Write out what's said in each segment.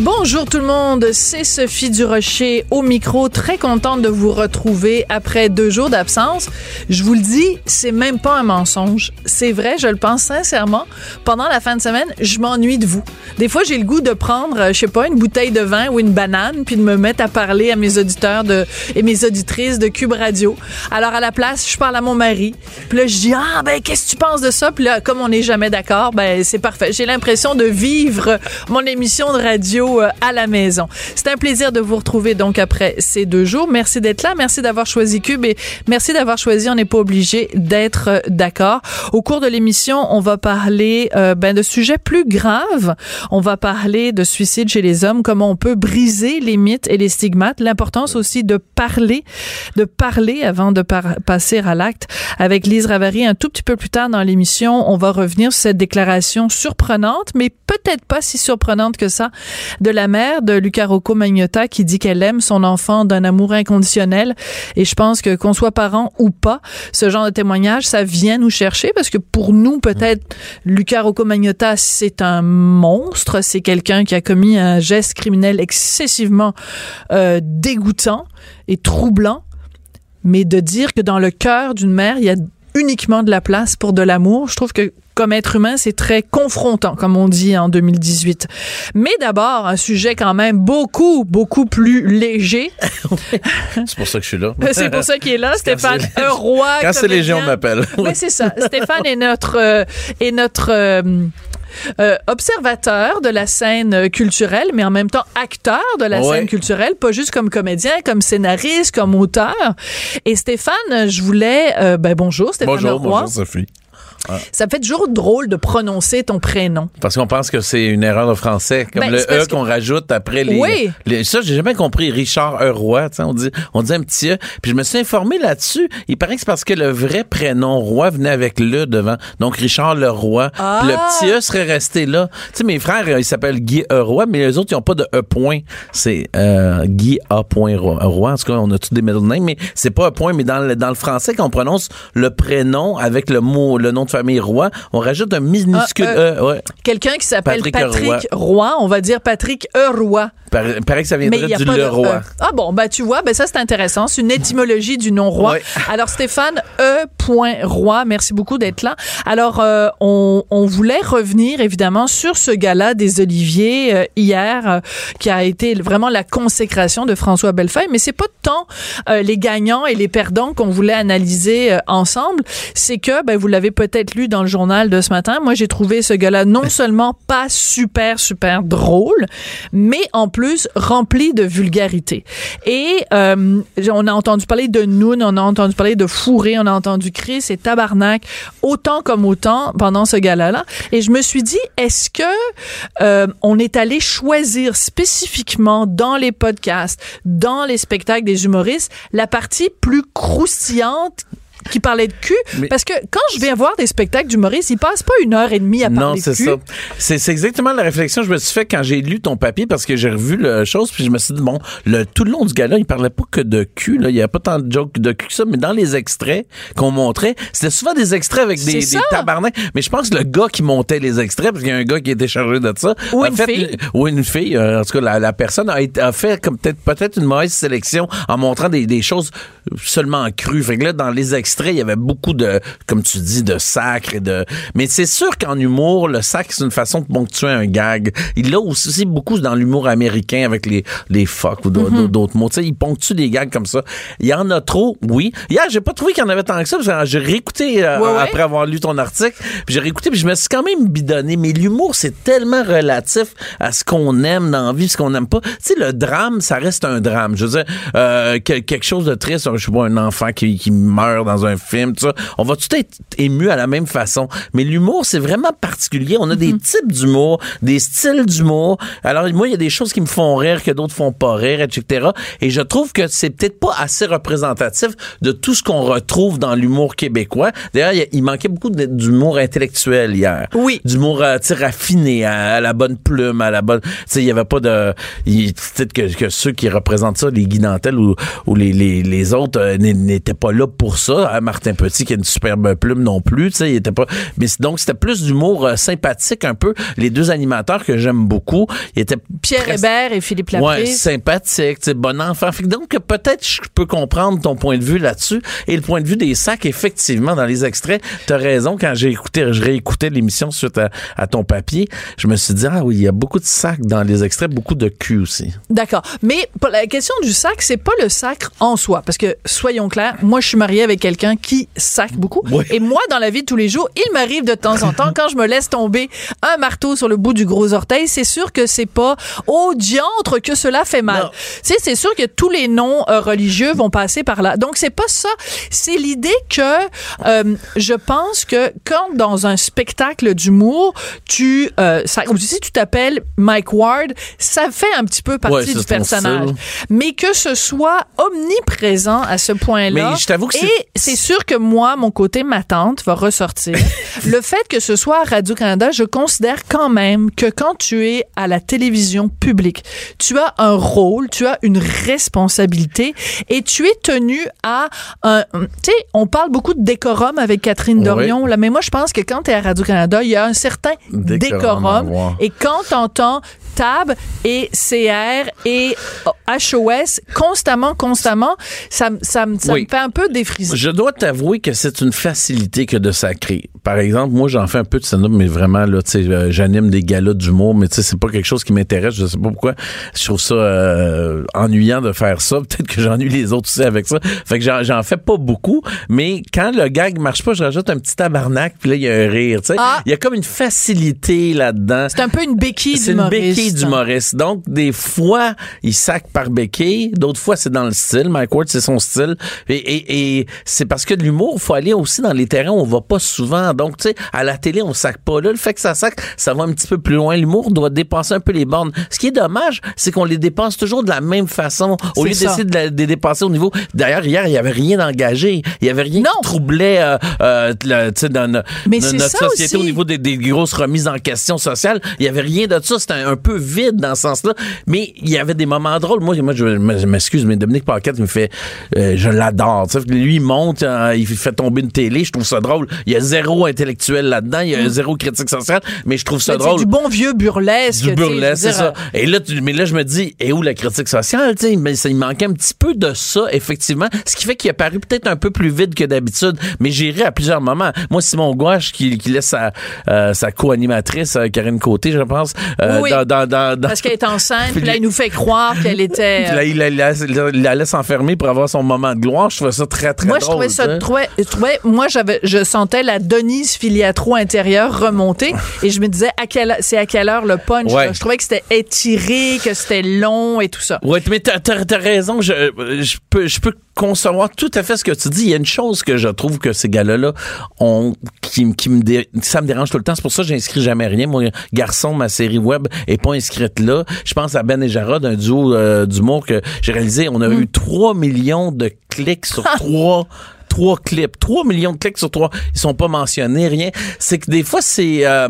Bonjour tout le monde, c'est Sophie Durocher au micro, très contente de vous retrouver après deux jours d'absence. Je vous le dis, c'est même pas un mensonge, c'est vrai, je le pense sincèrement. Pendant la fin de semaine, je m'ennuie de vous. Des fois, j'ai le goût de prendre, euh, je sais pas, une bouteille de vin ou une banane, puis de me mettre à parler à mes auditeurs et mes auditrices de Cube Radio. Alors à la place, je parle à mon mari, puis là je dis ah ben qu'est-ce que tu penses de ça Puis là, comme on n'est jamais d'accord, ben c'est parfait. J'ai l'impression de vivre mon émission de radio euh, à la maison. C'est un plaisir de vous retrouver donc après ces deux jours. Merci d'être là, merci d'avoir choisi Cube et merci d'avoir choisi. On n'est pas obligé d'être euh, d'accord. Au cours de l'émission, on va parler euh, ben, de sujets plus graves. On va parler de suicide chez les hommes, comment on peut briser les mythes et les stigmates. L'importance aussi de parler, de parler avant de passer à l'acte. Avec Lise Ravary, un tout petit peu plus tard dans l'émission, on va revenir sur cette déclaration surprenante, mais peut-être pas si surprenante que ça, de la mère de Luca Rocco qui dit qu'elle aime son enfant d'un amour inconditionnel. Et je pense que qu'on soit parent ou pas, ce genre de témoignage, ça vient nous chercher parce que pour nous, peut-être, Luca Rocco Magnotta, c'est un monstre, c'est quelqu'un qui a commis un geste criminel excessivement euh, dégoûtant et troublant. Mais de dire que dans le cœur d'une mère, il y a uniquement de la place pour de l'amour, je trouve que comme être humain, c'est très confrontant, comme on dit en 2018. Mais d'abord, un sujet quand même beaucoup, beaucoup plus léger. c'est pour ça que je suis là. c'est pour ça qu'il est là, Stéphane un roi. Quand c'est léger, on m'appelle. oui, c'est ça. Stéphane est notre, euh, est notre euh, euh, observateur de la scène culturelle, mais en même temps acteur de la scène culturelle, pas juste comme comédien, comme scénariste, comme auteur. Et Stéphane, je voulais... ben bonjour, Stéphane Bonjour, bonjour Sophie. Ça fait toujours drôle de prononcer ton prénom. Parce qu'on pense que c'est une erreur de français, comme ben, le E qu'on rajoute après les. Oui. Les, ça, j'ai jamais compris. Richard Roy, on dit, on dit un petit E. Puis je me suis informé là-dessus. Il paraît que c'est parce que le vrai prénom Roy venait avec le devant. Donc Richard Leroy. Ah. Le petit E serait resté là. Tu sais, mes frères, ils s'appellent Guy E. Roy, mais les autres, ils n'ont pas de E point. C'est euh, Guy A. Roy. En tout cas, on a tous des middle names, mais c'est pas un point. Mais dans le, dans le français, quand on prononce le prénom avec le mot, le nom de famille Roy, on rajoute un minuscule ah, euh, E. Quelqu'un qui s'appelle Patrick, Roy. on va dire Patrick E. Roy. Il paraît que ça viendrait du Leroy. E. Ah bon, bah tu vois, ben ça c'est intéressant. C'est une étymologie du nom Roi. Alors Stéphane E. Roy, merci beaucoup d'être là. Alors euh, on, voulait revenir évidemment sur ce gala des Oliviers euh, hier, qui a été vraiment la consécration de François Bellefeuille, mais c'est pas tant les gagnants et les perdants qu'on voulait analyser ensemble. C'est que, ben vous l'avez peut-être lu dans le journal de ce matin, moi j'ai trouvé ce gars-là non seulement pas super super drôle, mais en plus rempli de vulgarité. Et euh, on a entendu parler de Noun, on a entendu parler de Fourré, on a entendu Chris et Tabarnak autant comme autant pendant ce gala-là. Et je me suis dit, est-ce que euh, on est allé choisir spécifiquement dans les podcasts, dans les spectacles des humoristes, la partie plus croustillante qui parlait de cul. parce que quand je vais voir des spectacles d'humoristes, ils passent pas une heure et demie à parler de cul. Non, c'est ça. C'est exactement la réflexion que je me suis fait quand j'ai lu ton papier parce que j'ai revu la chose puis je me suis dit, bon, le, tout le long du gala, il parlait pas que de cul. Là. Il y a pas tant de jokes de cul que ça, mais dans les extraits qu'on montrait, c'était souvent des extraits avec des, des tabarnaks. Mais je pense que le gars qui montait les extraits, parce qu'il y a un gars qui était chargé de ça. Ou une fille. Ou une fille. Euh, en tout cas, la, personne a, a fait comme peut-être peut-être une mauvaise sélection en montrant des, des choses seulement crues. Fait que là, dans les extraits, il y avait beaucoup de, comme tu dis, de sacre et de. Mais c'est sûr qu'en humour, le sacre, c'est une façon de ponctuer un gag. Il l'a aussi beaucoup dans l'humour américain avec les, les fuck ou mm-hmm. d'autres mots. Tu sais, il ponctue des gags comme ça. Il y en a trop, oui. Hier, j'ai pas trouvé qu'il y en avait tant que ça, parce que j'ai réécouté euh, après avoir lu ton article. Puis j'ai réécouté, puis je me suis quand même bidonné. Mais l'humour, c'est tellement relatif à ce qu'on aime dans la vie, ce qu'on n'aime pas. Tu sais, le drame, ça reste un drame. Je veux dire, euh, quelque chose de triste, je sais pas, un enfant qui, qui meurt dans dans un film, tout ça. On va tout être ému à la même façon? Mais l'humour, c'est vraiment particulier. On a des types d'humour, des styles d'humour. Alors, moi, il y a des choses qui me font rire que d'autres font pas rire, etc. Et je trouve que c'est peut-être pas assez représentatif de tout ce qu'on retrouve dans l'humour québécois. D'ailleurs, il, manquait beaucoup d'humour intellectuel hier. Oui. D'humour, euh, tu raffiné, à, à la bonne plume, à la bonne... Tu sais, il y avait pas de... Peut-être que, que ceux qui représentent ça, les Guy Nantel ou, ou les, les, les autres, euh, n'étaient pas là pour ça. Martin Petit, qui a une superbe plume non plus, tu sais, il était pas... Mais donc, c'était plus d'humour euh, sympathique un peu. Les deux animateurs que j'aime beaucoup, ils étaient Pierre presque- Hébert et Philippe Ouais, Laprise. sympathique, tu sais, bon enfant. Donc peut-être je peux comprendre ton point de vue là-dessus et le point de vue des sacs effectivement dans les extraits. T'as raison quand j'ai écouté, je réécoutais l'émission suite à, à ton papier, je me suis dit ah oui il y a beaucoup de sacs dans les extraits, beaucoup de cul aussi. D'accord. Mais pour la question du sac, c'est pas le sacre en soi. Parce que, soyons clairs, moi, je suis mariée avec quelqu'un qui sac beaucoup. Oui. Et moi, dans la vie de tous les jours, il m'arrive de temps en temps, quand je me laisse tomber un marteau sur le bout du gros orteil, c'est sûr que c'est pas au diantre que cela fait mal. Non. Tu sais, c'est sûr que tous les noms euh, religieux vont passer par là. Donc, c'est pas ça. C'est l'idée que euh, je pense que quand dans un spectacle d'humour, tu, euh, ça, ou si tu t'appelles Mike Ward, ça fait un petit peu partie Ouais, du personnage. style. Mais que ce soit omniprésent à ce point-là. Mais je t'avoue que c'est- c'est sûr que moi, mon côté ma tante va ressortir. le fait que ce soit à Radio-Canada, je considère quand même que quand tu es à la télévision publique, tu as un rôle, tu as une responsabilité et tu es tenu à un, tu sais, on parle beaucoup de décorum avec Catherine Oui. Dorion, là, mais moi, je pense que quand tu es à Radio-Canada, il y a un certain Décorum et quand t'entends TAB et CR et HOS constamment, constamment, ça, me- ça, me- ça Oui. me fait un peu défriser. Je dois t'avouer que c'est une facilité que de sacrer. Par exemple, moi, j'en fais un peu de stand-up, mais vraiment, là, tu sais, euh, j'anime des galas d'humour, mais tu sais, c'est pas quelque chose qui m'intéresse. Je sais pas pourquoi. Je trouve ça euh, ennuyant de faire ça. Peut-être que j'ennuie les autres aussi avec ça. Fait que j'en, j'en fais pas beaucoup, mais quand le gag marche pas, je rajoute un petit tabarnak, puis là, il y a un rire, tu sais. Ah. Il y a comme une facilité là-dedans. C'est un peu une béquille C'est une béquille d'humoriste. Donc, des fois, il sac par béquille. D'autres fois, c'est dans le style. Mike Ward, c'est son style. Et, et, et c'est parce que de l'humour, faut aller aussi dans les terrains où on va pas souvent. Donc, tu sais, à la télé, on sac pas. Là, le fait que ça sac, ça va un petit peu plus loin. L'humour doit dépasser un peu les bornes. Ce qui est dommage, c'est qu'on les dépense toujours de la même façon. Au lieu d'essayer de, les dépenser au niveau... D'ailleurs, hier, il y avait rien d'engagé. Il y avait rien Non. qui troublait, euh, euh, le- tu sais, dans no- Mais no- c'est notre société aussi. au niveau des, des grosses remises en question sociales. Il y avait rien de ça. C'était un, un peu vide dans ce sens-là. Mais il y avait des moments drôles. Moi, moi je m'excuse, mais Dominique Paquette me fait... euh, je l'adore. Tu sais, Lui, il monte, euh, il fait tomber une télé. Je trouve ça drôle. Il y a zéro intellectuel là-dedans. Il y a zéro critique sociale. Mais je trouve ça Mm. Mais c'est drôle. du bon vieux burlesque. Du burlesque, c'est ça. Et là, tu- mais là, je me dis, et où la critique sociale, tu sais, mais ça, il manquait un petit peu de ça, effectivement, ce qui fait qu'il a paru peut-être un peu plus vide que d'habitude, mais j'ai ri à plusieurs moments. Moi, Simon Gouache, qui, qui laisse sa, euh, sa co-animatrice, euh, Karine Côté, je pense, euh, Oui, oui. dans, dans, dans, dans- Parce qu'elle est enceinte, puis là, il nous fait croire qu'elle était. Puis là, il la, la- la- la laisse enfermer pour avoir son moment de gloire. Je trouvais ça très, très moi, drôle. je trouvais ça, sais. trouvais, trouvais- moi, j'avais, je sentais la Denise Filiatro intérieure remonter et je me disais, à quelle, c'est à quelle heure le punch? Ouais. Je trouvais que c'était étiré, que c'était long et tout ça. Ouais, mais t'as, t'as raison. Je, je peux, je peux concevoir tout à fait ce que tu dis. Il y a une chose que je trouve que ces gars-là ont, qui, qui me dé- ça me dérange tout le temps. C'est pour ça que j'inscris jamais rien. Mon garçon, ma série web est pas inscrite là. Je pense à Ben et Jarod, un duo euh, d'humour que j'ai réalisé. On a eu 3 millions de clics sur trois trois clips, 3 millions de clics sur trois, ils sont pas mentionnés, rien. C'est que des fois, c'est... euh,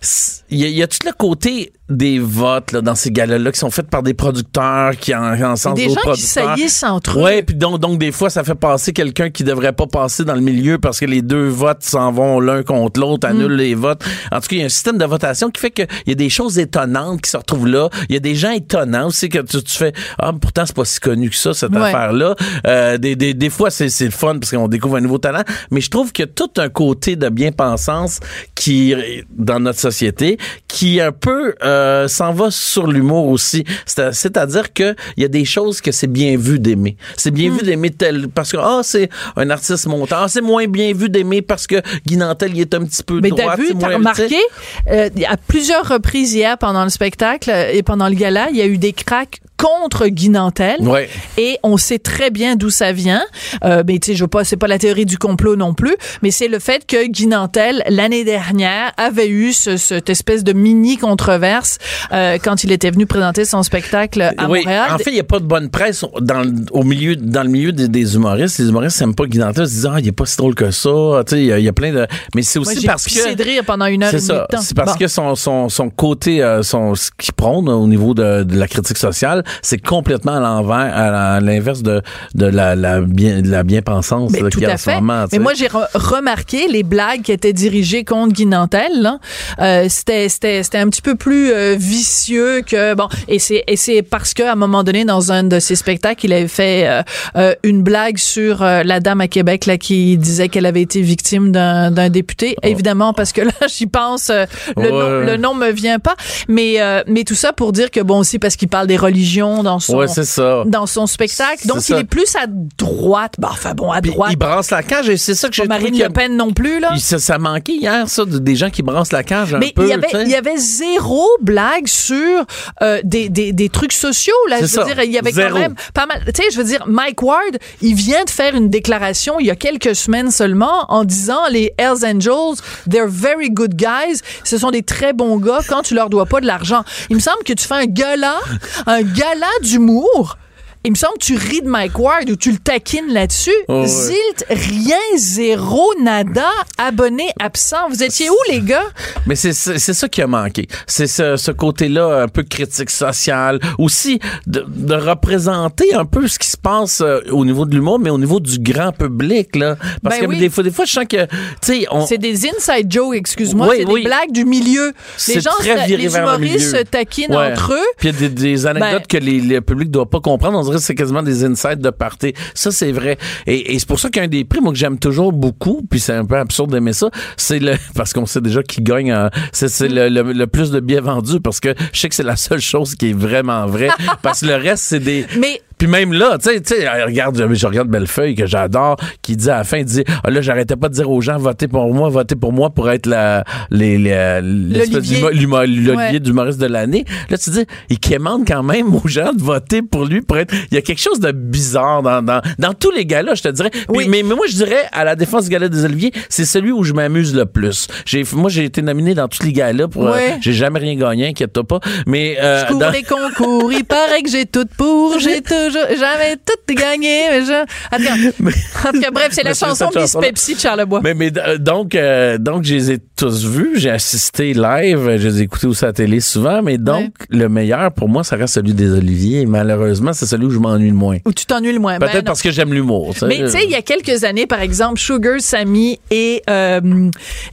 c'est- Il y, y a tout le côté des votes là, dans ces galas-là qui sont faits par des producteurs qui en, en sens Des gens qui producteurs? saillissent entre eux. Ouais, puis donc, donc des fois ça fait passer quelqu'un qui devrait pas passer dans le milieu parce que les deux votes s'en vont l'un contre l'autre, Mm. annulent les votes. En tout cas, il y a un système de votation qui fait qu'il y a des choses étonnantes qui se retrouvent là. Il y a des gens étonnants aussi que tu, tu fais ah pourtant c'est pas si connu que ça cette Ouais. affaire-là. Euh, des, des, des fois c'est c'est le fun parce qu'on découvre un nouveau talent, mais je trouve qu'il y a tout un côté de bien-pensance qui dans notre société qui un peu euh, s'en va sur l'humour aussi. C'est- C'est-à-dire que il y a des choses que c'est bien vu d'aimer. C'est bien vu d'aimer tel parce que ah c'est un artiste montant. Ah, c'est moins bien vu d'aimer parce que Guy Nantel il est un petit peu Mais t'as vu, t'as remarqué, euh, à plusieurs reprises hier pendant le spectacle euh, et pendant le gala, il y a eu des cracks contre Guy Nantel. Ouais. Et on sait très bien d'où ça vient. Euh, mais tu sais, je veux pas, c'est pas la théorie du complot non plus, mais c'est le fait que Guy Nantel, l'année dernière, avait eu ce, cette espèce de mini controverse euh, quand il était venu présenter son spectacle à oui. Montréal. En fait, il n'y a pas de bonne presse dans, le- au milieu, dans le milieu des, des humoristes. Les humoristes n'aiment pas Guy Nantel. Ils se disent, ah, il n'est pas si drôle que ça. Tu sais, il y, a- il y a plein de. Mais c'est aussi parce que. de rire pendant une heure et C'est ça. C'est parce Bon. que son, son, son côté, euh, son, ce qu'il prône au niveau de, de la critique sociale, c'est complètement à l'envers, à l'inverse de, de la, la bien, de la bien-pensance tout qu'il y a en ce moment. Mais sais. moi, j'ai re- remarqué les blagues qui étaient dirigées contre Guy Nantel. là. Euh, c'était, c'était, c'était un petit peu plus euh, vicieux que bon. Et c'est, et c'est parce que à un moment donné, dans un de ses spectacles, il avait fait euh, euh, une blague sur euh, la dame à Québec là qui disait qu'elle avait été victime d'un, d'un député. Évidemment, parce que là, j'y pense, euh, le, Oh. Ouais. nom, le nom me vient pas. Mais, euh, mais tout ça pour dire que bon aussi parce qu'il parle des religions dans son Ouais, c'est ça. dans son spectacle. Donc, il est plus à droite. Bah, enfin bon, à droite. il brasse la cage et c'est ça que j'ai Marine Le Pen non plus, là. il- ça, ça manquait hier, ça, de- des gens qui brassent la cage un Mais peu. il y avait, tu sais. il y avait zéro blague sur euh, des, des, des trucs sociaux. Là, je veux ça. dire, il y avait Zéro. quand même pas mal. Tu sais, je veux dire, Mike Ward, il vient de faire une déclaration il y a quelques semaines seulement en disant les Hells Angels, they're very good guys. Ce sont des très bons gars quand tu leur dois pas de l'argent. Il me semble que tu fais un gala, un gala d'humour. Il me semble que tu ris de Mike Ward ou tu le taquines là-dessus. Oh, ouais. Zilt, rien, zéro, nada, abonné, absent. Vous étiez où, les gars? Mais c'est ça qui a manqué. C'est ce, ce côté-là un peu critique sociale, aussi de, de représenter un peu ce qui se passe euh, au niveau de l'humour, mais au niveau du grand public là. Parce Ben que oui. des fois, des fois, je sens que tu sais, on C'est des inside jokes, excuse-moi. Oui, c'est oui. des blagues du milieu. Les gens, les le humoristes milieu. se taquinent Ouais. entre eux. Puis il y a des, des anecdotes Ben- que les, le public ne doit pas comprendre. On dirait que c'est quasiment des insights de party. Ça, c'est vrai. Et, et c'est pour ça qu'un des prix, moi, que j'aime toujours beaucoup, puis c'est un peu absurde d'aimer ça, c'est le, parce qu'on sait déjà qui gagne, en- c'est, c'est le, le- le plus de billets vendus, parce que je sais que c'est la seule chose qui est vraiment vraie, parce que le reste, c'est des... Mais Puis même là, tu sais, tu sais, regarde, je, regarde Bellefeuille que j'adore, qui dit à la fin, il dit, ah, là, j'arrêtais pas de dire aux gens, votez pour moi, votez pour moi pour être la, les, L'Olivier. d'humoriste de l'année. Là, tu dis, il quémande quand même aux gens de voter pour lui pour être. Il y a quelque chose de bizarre dans, dans, dans tous les galas, je te dirais. Puis, Oui. mais, mais moi, je dirais, à la défense du gala des Oliviers, c'est celui où je m'amuse le plus. J'ai, moi, j'ai été nominé dans tous les galas pour. euh, j'ai jamais rien gagné, inquiète-toi pas. Mais. euh, je cours dans- les concours, il paraît que j'ai tout pour, j'ai toujours, jamais tout gagné, mais je... Attends. En tout cas, bref, c'est la chanson Miss. Pepsi de Charlebois. Mais, mais euh, donc, euh, donc, je les ai tous vus. J'ai assisté live. Je les ai écoutés aussi à la télé souvent. Mais donc, le meilleur pour moi, ça reste celui des Oliviers. Et malheureusement, c'est celui où je m'ennuie le moins. Où tu t'ennuies le moins. Ben Peut-être parce que j'aime l'humour. tu. Mais tu sais, il y a quelques années, par exemple, Sugar Sammy et euh,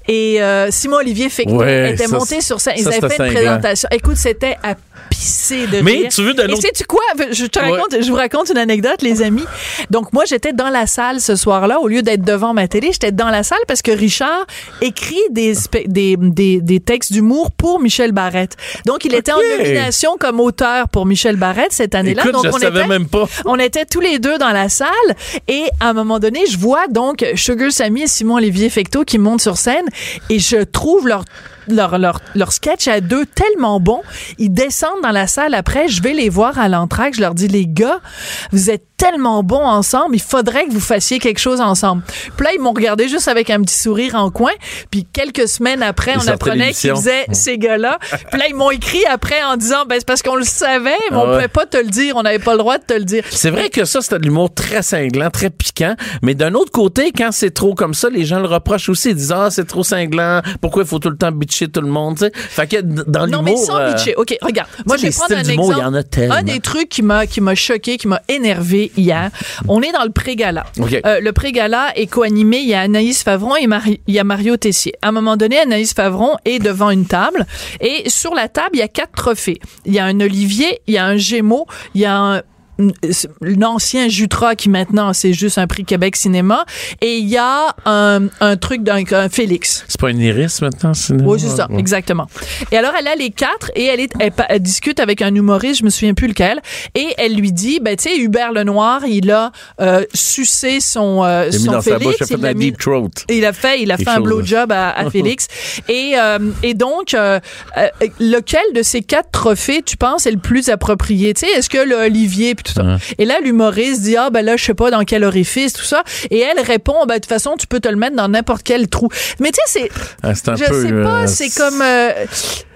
et euh, Simon Olivier Fecteau Ouais, étaient ça, montés sur scène. Ils ça, avaient fait une présentation. Écoute, c'était à pisser de Mais rire. tu veux de l'autre- sais-tu quoi? Je te raconte, je vous raconte une anecdote, les amis. Donc, moi, j'étais dans la salle ce soir-là. Au lieu d'être devant ma télé, j'étais dans la salle parce que Richard écrit des, des, des, des textes d'humour pour Michel Barrette. Donc, il était en nomination comme auteur pour Michel Barrette cette année-là. Donc, je on savais était, même pas. on était tous les deux dans la salle et à un moment donné, je vois donc Sugar Sammy et Simon Olivier Fecteau qui montent sur scène et je trouve leur leur, leur, leur sketch à deux tellement bon. Ils descendent dans la salle après. Je vais les voir à l'entraque. Je leur dis, les gars, vous êtes tellement bons ensemble. Il faudrait que vous fassiez quelque chose ensemble. Puis là, ils m'ont regardé juste avec un petit sourire en coin. Puis quelques semaines après, Ils on apprenait qu'ils faisaient ces gars-là. Puis là, ils m'ont écrit après en disant, ben, c'est parce qu'on le savait, mais on Ah ouais. pouvait pas te le dire. On n'avait pas le droit de te le dire. C'est vrai que ça, c'était de l'humour très cinglant, très piquant. Mais d'un autre côté, quand c'est trop comme ça, les gens le reprochent aussi. Ils disent, ah, c'est trop cinglant. Pourquoi il faut tout le temps bitcher tout le monde, tu sais? Fait que dans Non, mais l'humour. sans euh, bitcher. OK, regarde. Moi, je vais prendre un exemple. il y en a tellement. Un des trucs qui m'a, qui m'a choqué, qui m'a énervé hier. On est dans le pré-gala. Euh, le pré-gala est co-animé. Il y a Anaïs Favron et Mari- il y a Mario Tessier. À un moment donné, Anaïs Favron est devant une table et sur la table, il y a quatre trophées. Il y a un Olivier, il y a un Gémeaux, il y a un l'ancien Jutra qui maintenant c'est juste un prix Québec Cinéma et il y a un, un truc d'un un Félix. C'est pas une iris maintenant, Oui, c'est ça, exactement. Et alors elle a les quatre et elle, est, elle, discute avec un humoriste, je me souviens plus lequel, et elle lui dit, ben tu sais, Hubert Lenoir, il a euh, sucé son, euh, il son dans Félix. Sa bouche, il a fait mis, deep throat. Il a fait, il a fait un blowjob à, à Félix. et, euh, et donc, euh, euh, lequel de ces quatre trophées, tu penses, est le plus approprié? Tu sais, est-ce que l'Olivier puis tout ça? Et là, l'humoriste dit, ah ben là, je sais pas dans quel orifice, tout ça. Et elle répond, ben de toute façon, tu peux te le mettre dans n'importe quel trou. Mais tu sais, c'est, ah, je sais pas, c'est comme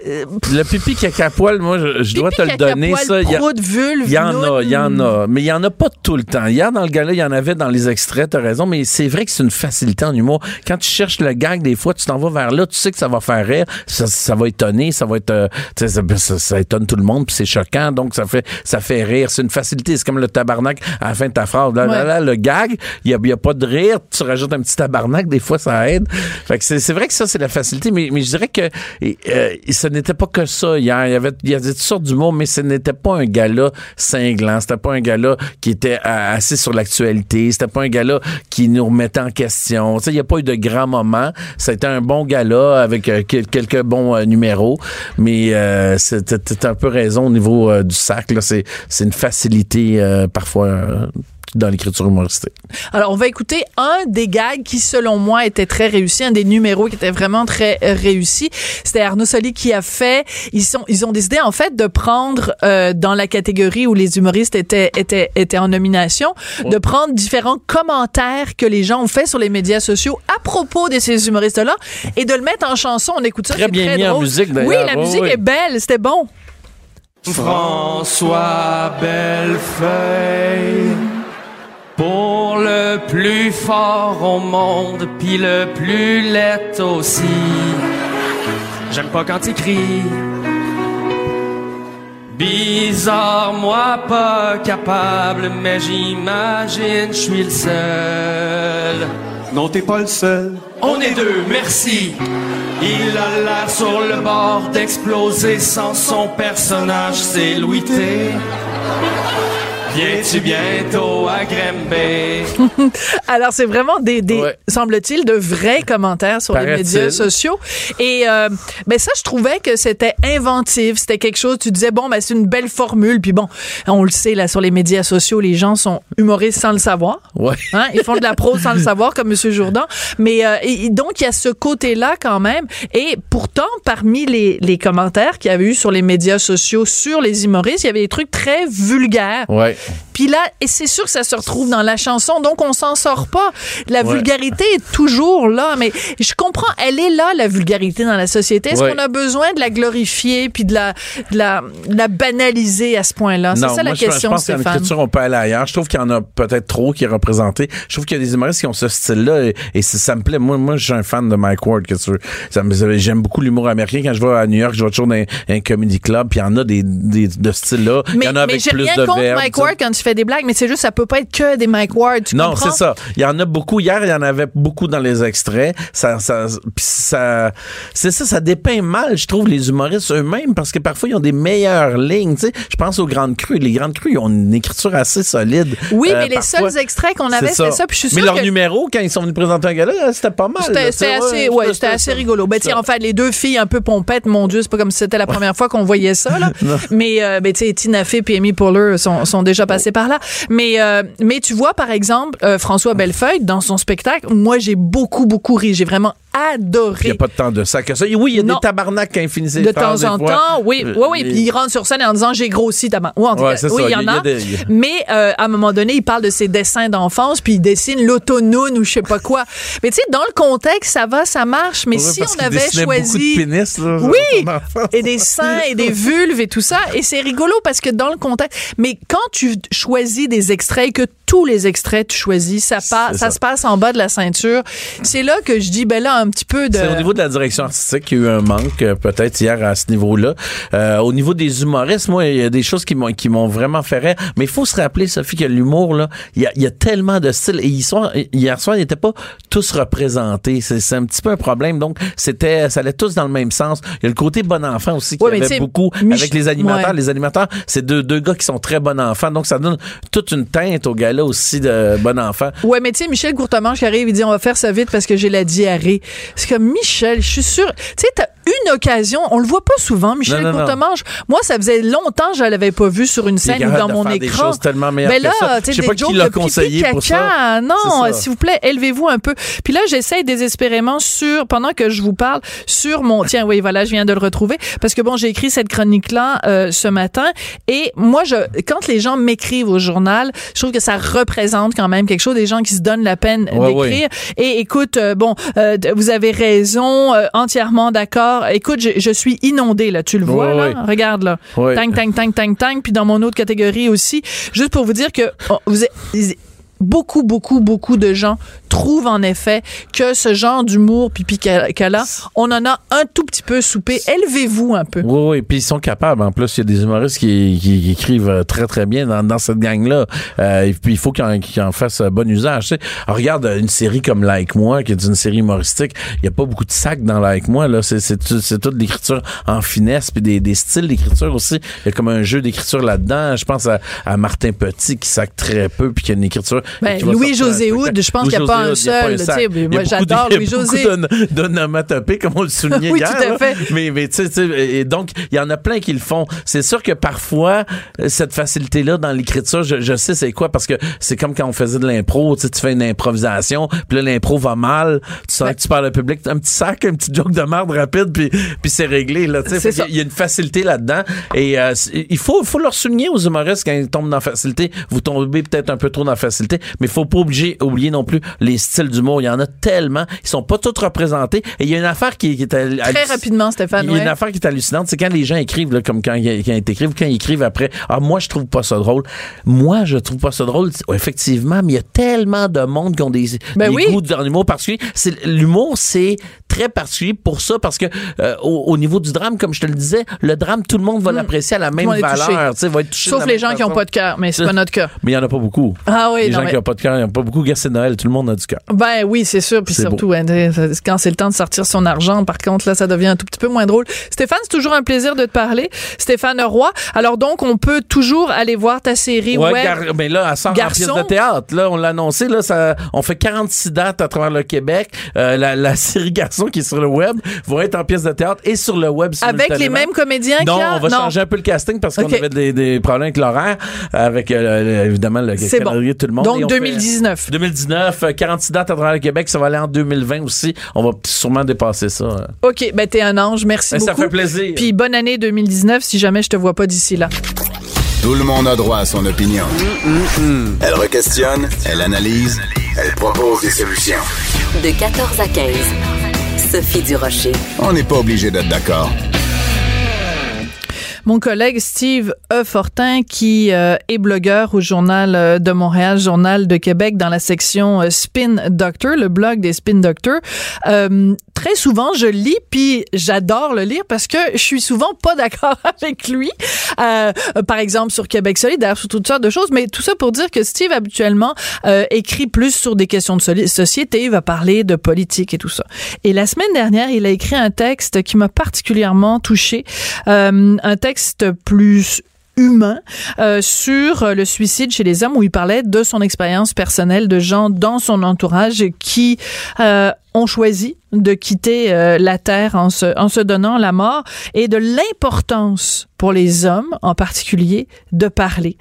le pipi caca poil, moi, je, dois te le donner. ça, il y, y, en a, il y en a. Mais il y en a pas tout le temps. Hier, dans le gars-là, il y en avait dans les extraits, t'as raison, mais c'est vrai que c'est une facilité en humour. Quand tu cherches le gag, des fois, tu t'en vas vers là, tu sais que ça va faire rire, ça, va étonner, ça va être, euh, ça, ça, étonne tout le monde, puis c'est choquant, donc ça fait, ça fait rire. C'est une facilité. C'est comme le tabarnak à la fin de ta phrase. Là, là, le gag, il y a, pas de rire, tu rajoutes un petit tabarnak, des fois, ça aide. Fait que c'est vrai que ça, c'est la facilité, mais, mais je dirais que euh, n'était pas que ça hier. Il y avait, il y avait toutes sortes d'humour, mais ce n'était pas un gala cinglant. C'était pas un gala qui était assis sur l'actualité. C'était pas un gala qui nous remettait en question. Tu sais, il n'y a pas eu de grands moments. C'était un bon gala avec euh, quelques bons euh, numéros, mais euh, c'était un peu raison au niveau du sac. C'est une facilité parfois dans l'écriture humoristique. Alors, on va écouter un des gags qui, selon moi, était très réussi, un des numéros qui était vraiment très euh, réussi. C'était Arnaud Soli qui a fait. Ils sont, ils ont décidé en fait de prendre euh, dans la catégorie où les humoristes étaient étaient étaient en nomination, de prendre différents commentaires que les gens ont fait sur les médias sociaux à propos de ces humoristes-là et de le mettre en chanson. On écoute ça. Très bien mis en musique. d'ailleurs. Oui, la musique est belle. C'était bon. François Bellefeuille pour le plus fort au monde, puis le plus laid aussi. J'aime pas quand il crie. Bizarre, moi pas capable, mais j'imagine je suis le seul. Non, t'es pas le seul. On est deux, merci. Il a l'air sur le bord d'exploser sans son personnage, c'est Louis T. Viens-tu bientôt à Grimby? Alors, c'est vraiment des, des semble-t-il, de vrais commentaires sur les médias sociaux. Et euh, ben ça, je trouvais que c'était inventif. C'était quelque chose, tu disais, bon, ben c'est une belle formule. Puis bon, on le sait, là, sur les médias sociaux, les gens sont humoristes sans le savoir. Ouais. Hein? Ils font de la prose sans le savoir, comme M. Jourdan. Mais euh, et, donc, il y a ce côté-là quand même. Et pourtant, parmi les, les commentaires qu'il y avait eu sur les médias sociaux sur les humoristes, il y avait des trucs très vulgaires. Ouais. Puis là, et c'est sûr que ça se retrouve dans la chanson, donc on s'en sort pas. La vulgarité est toujours là, mais je comprends, elle est là, la vulgarité dans la société. Est-ce qu'on a besoin de la glorifier puis de la, de la, la banaliser à ce point-là? C'est ça la question, je pense qu'en écriture, on peut aller ailleurs. Je trouve qu'il y en a peut-être trop qui est représenté. Je trouve qu'il y a des humoristes qui ont ce style-là et, ça me plaît. Moi, moi, je suis un fan de Mike Ward. J'aime beaucoup l'humour américain. Quand je vais à New York, je vais toujours dans un, comedy club, puis il y en a des, des de style-là. Il y en a avec plus de verbes. Mike Ward quand tu fais des blagues, mais c'est juste, ça peut pas être que des Mike Ward. Tu non, c'est ça. Il y en a beaucoup. Hier, il y en avait beaucoup dans les extraits. Ça, ça, ça, c'est ça, ça dépeint mal, je trouve, les humoristes eux-mêmes, parce que parfois, ils ont des meilleures lignes. Tu sais, je pense aux Grandes Crues. Les Grandes Crues, ils ont une écriture assez solide. Oui, euh, mais les seuls extraits qu'on avait, c'était ça. Puis je suis mais leur numéro, quand ils sont venus présenter un gars-là, c'était pas mal. C'était assez, ouais, c'était assez rigolo. Ben, en fait, les deux filles un peu pompettes, mon Dieu, c'est pas comme si c'était la première fois qu'on voyait ça, là. mais, euh, ben, tu sais, Tina Fey et Amy Poehler sont, sont déjà passés par là. Mais, euh, mais tu vois, par exemple, euh, François Bellefeuille, dans son spectacle, moi, j'ai beaucoup, beaucoup ri. J'ai vraiment adoré. Il n'y a pas de temps de ça que ça. Oui, il y a des tabarnaks finissent De temps en temps, oui. Oui, oui. Puis il rentre sur scène en disant j'ai grossi tabarnak. Oui, oui, il y en a. Mais euh, à un moment donné, il parle de ses dessins d'enfance, puis il dessine l'autonome ou je sais pas quoi. Mais tu sais, dans le contexte, ça va, ça marche. Mais si on avait choisi. De pénis, là, oui! Et des seins et des vulves et tout ça. Et c'est rigolo parce que dans le contexte. Mais quand tu choisis des extraits que tous les extraits tu choisis, ça, ça, se passe en bas de la ceinture. C'est là que je dis, ben là, un petit peu de... C'est au niveau de la direction artistique qu'il y a eu un manque, euh, peut-être hier à ce niveau-là. Euh, au niveau des humoristes, moi, il y a des choses qui m'ont qui m'ont vraiment fait rire. Mais il faut se rappeler, Sophie, que l'humour, là, il y a, y a tellement de styles. Et hier soir, hier soir ils n'étaient pas tous représentés. C'est un petit peu un problème. Donc, c'était, ça allait tous dans le même sens. Il y a le côté bon enfant aussi qui Ouais, avait beaucoup Mich- avec les animateurs. ouais. Les animateurs, c'est deux, deux gars qui sont très bons enfants. Donc, ça donne toute une teinte au gars-là aussi de bon enfant. Ouais, mais tu sais, Michel Courtemanche qui arrive, il dit on va faire ça vite parce que j'ai la diarrhée. C'est comme Michel, je suis sûre. Tu sais, une occasion, on le voit pas souvent, Michel. Courtemanche. Moi, ça faisait longtemps que je l'avais pas vu sur une scène ou dans de mon faire des écran. choses tellement meilleures Mais là, tu sais, des pas qui jokes l'a de pipi, conseillé pour caca. ça. Non, s'il vous plaît, élevez-vous un peu. Puis là, j'essaye désespérément sur, pendant que je vous parle, sur mon, tiens, oui, voilà, je viens de le retrouver, parce que bon, j'ai écrit cette chronique-là euh, ce matin, et moi, je, quand les gens m'écrivent au journal, je trouve que ça représente quand même quelque chose, des gens qui se donnent la peine Ouais, d'écrire. Et écoute, euh, bon, euh, vous avez raison, euh, entièrement d'accord. Écoute, je, je suis inondée, là, tu le vois, là? Regarde, là. Tang, tang, tang, tang, tang. Puis dans mon autre catégorie aussi, juste pour vous dire que oh, vous êtes- beaucoup, beaucoup, beaucoup de gens trouvent en effet que ce genre d'humour pipi cala, on en a un tout petit peu soupé. Élevez-vous un peu. Oui, oui, puis ils sont capables. En plus, il y a des humoristes qui, écrivent euh, très, très bien dans, cette gang-là. Euh, et puis, il faut qu'ils en, en fassent euh, bon usage. regarde une série comme Like Moi, qui est une série humoristique. Il n'y a pas beaucoup de sacs dans Like Moi. C'est, c'est, tout- c'est toute l'écriture en finesse, puis des, des styles d'écriture aussi. Il y a comme un jeu d'écriture là-dedans. Je pense à, à Martin Petit, qui sac très peu, puis qui a une écriture... Ben, Louis-José spectacle. je pense qu'il y a pas un seul, moi, j'adore Louis-José. beaucoup d'on- d'onomatopées, comme on le soulignait Oui, hier. tout à fait. Mais, mais tu sais, donc, il y en a plein qui le font. C'est sûr que parfois, euh, cette facilité-là dans l'écriture, je, je sais c'est quoi, parce que c'est comme quand on faisait de l'impro, tu fais une improvisation, puis là, l'impro va mal, tu sens Ouais. que tu parles au public, un petit sac, un petit joke de merde rapide, puis, puis c'est réglé, là, tu sais. Il y a une facilité là-dedans, et euh, il faut, faut leur souligner aux humoristes quand ils tombent dans la facilité. Vous tombez peut-être un peu trop dans la facilité, mais il faut pas oublier, oublier non plus les styles d'humour. Il y en a tellement, ils sont pas tous représentés, et il y a une affaire qui, qui est Très rapidement, Stéphane. il y a ouais. une affaire qui est hallucinante, c'est quand les gens écrivent, là, comme quand, ils- quand ils écrivent, quand ils écrivent après, ah, moi, je trouve pas ça drôle. Moi, je trouve pas ça drôle. Ouais, Effectivement, mais il y a tellement de monde qui ont des, Ben des oui. goûts l'humour particulier. C'est, l'humour, c'est très particulier pour ça, parce que, euh, au, au niveau du drame, comme je te le disais, le drame, tout le monde va l'apprécier à la même Hmm. valeur, va être touché Sauf les gens qui ont façon. pas de cœur, mais c'est pas notre cas. Mais il y en a pas beaucoup. Ah oui, les non, gens mais- qui pas de cœur, il a pas beaucoup. C'est Noël, tout le monde a du cœur. Ben oui, c'est sûr. Puis surtout, hein, quand c'est le temps de sortir son argent, par contre, là, ça devient un tout petit peu moins drôle. Stéphane, c'est toujours un plaisir de te parler. Stéphane Roy. Alors donc, on peut toujours aller voir ta série Ouais, web. gar- mais là, elle sort Garçon. en pièce de théâtre. Là, on l'a annoncé. Là, ça, on fait 46 dates à travers le Québec. Euh, la, la série Garçon qui est sur le web va être en pièce de théâtre et sur le web Avec les mêmes comédiens qu'il Non, y a? on va changer un peu le casting parce qu'on avait des, des problèmes avec l'horaire, avec euh, évidemment le bon. calendrier de tout le monde. Donc, Fait- 2019. 2019, euh, 46 dates à travers le Québec, ça va aller en 2020 aussi. On va sûrement dépasser ça. euh. OK, ben t'es un ange. Merci Ben, ça beaucoup. fait plaisir. Puis bonne année 2019 si jamais je te vois pas d'ici là. Tout le monde a droit à son opinion. Elle requestionne, elle analyse, elle propose des solutions. De 14 à 15. Sophie Durocher. On n'est pas obligé d'être d'accord. Mon collègue Steve E. Fortin, qui euh, est blogueur au Journal euh, de Montréal, Journal de Québec, dans la section euh, Spin Doctor, le blog des Spin Doctors, euh, très souvent, je lis, puis j'adore le lire parce que je suis souvent pas d'accord avec lui. Euh, par exemple, sur Québec solidaire, sur toutes sortes de choses, mais tout ça pour dire que Steve, habituellement, euh, écrit plus sur des questions de société, il va parler de politique et tout ça. Et la semaine dernière, il a écrit un texte qui m'a particulièrement touché, euh, un texte plus humain euh, sur le suicide chez les hommes où il parlait de son expérience personnelle de gens dans son entourage qui euh, ont choisi de quitter euh, la terre en se, en se donnant la mort et de l'importance pour les hommes en particulier de parler.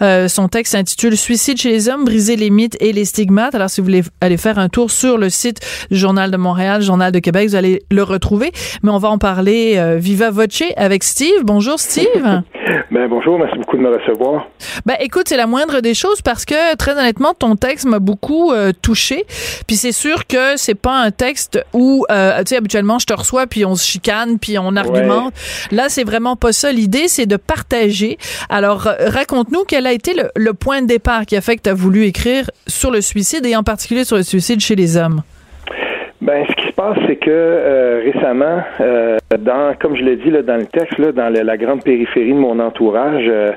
Euh, son texte s'intitule Suicide chez les hommes, briser les mythes et les stigmates. Alors si vous voulez aller faire un tour sur le site du Journal de Montréal, Journal de Québec, vous allez le retrouver. Mais on va en parler euh, viva voce avec Steve. Bonjour Steve. Ben bonjour, merci beaucoup de me recevoir. Ben écoute, c'est la moindre des choses parce que très honnêtement, ton texte m'a beaucoup touché. Puis c'est sûr que c'est pas un texte où euh, tu sais habituellement je te reçois puis on se chicane puis on argumente. Là, c'est vraiment pas ça. L'idée c'est de partager. Alors raconte-nous quel a été le, le point de départ qui a fait que tu as voulu écrire sur le suicide et en particulier sur le suicide chez les hommes? Ben ce qui se passe c'est que euh, récemment, euh, dans, comme je l'ai dit là, dans le texte, là, dans le- la grande périphérie de mon entourage, euh,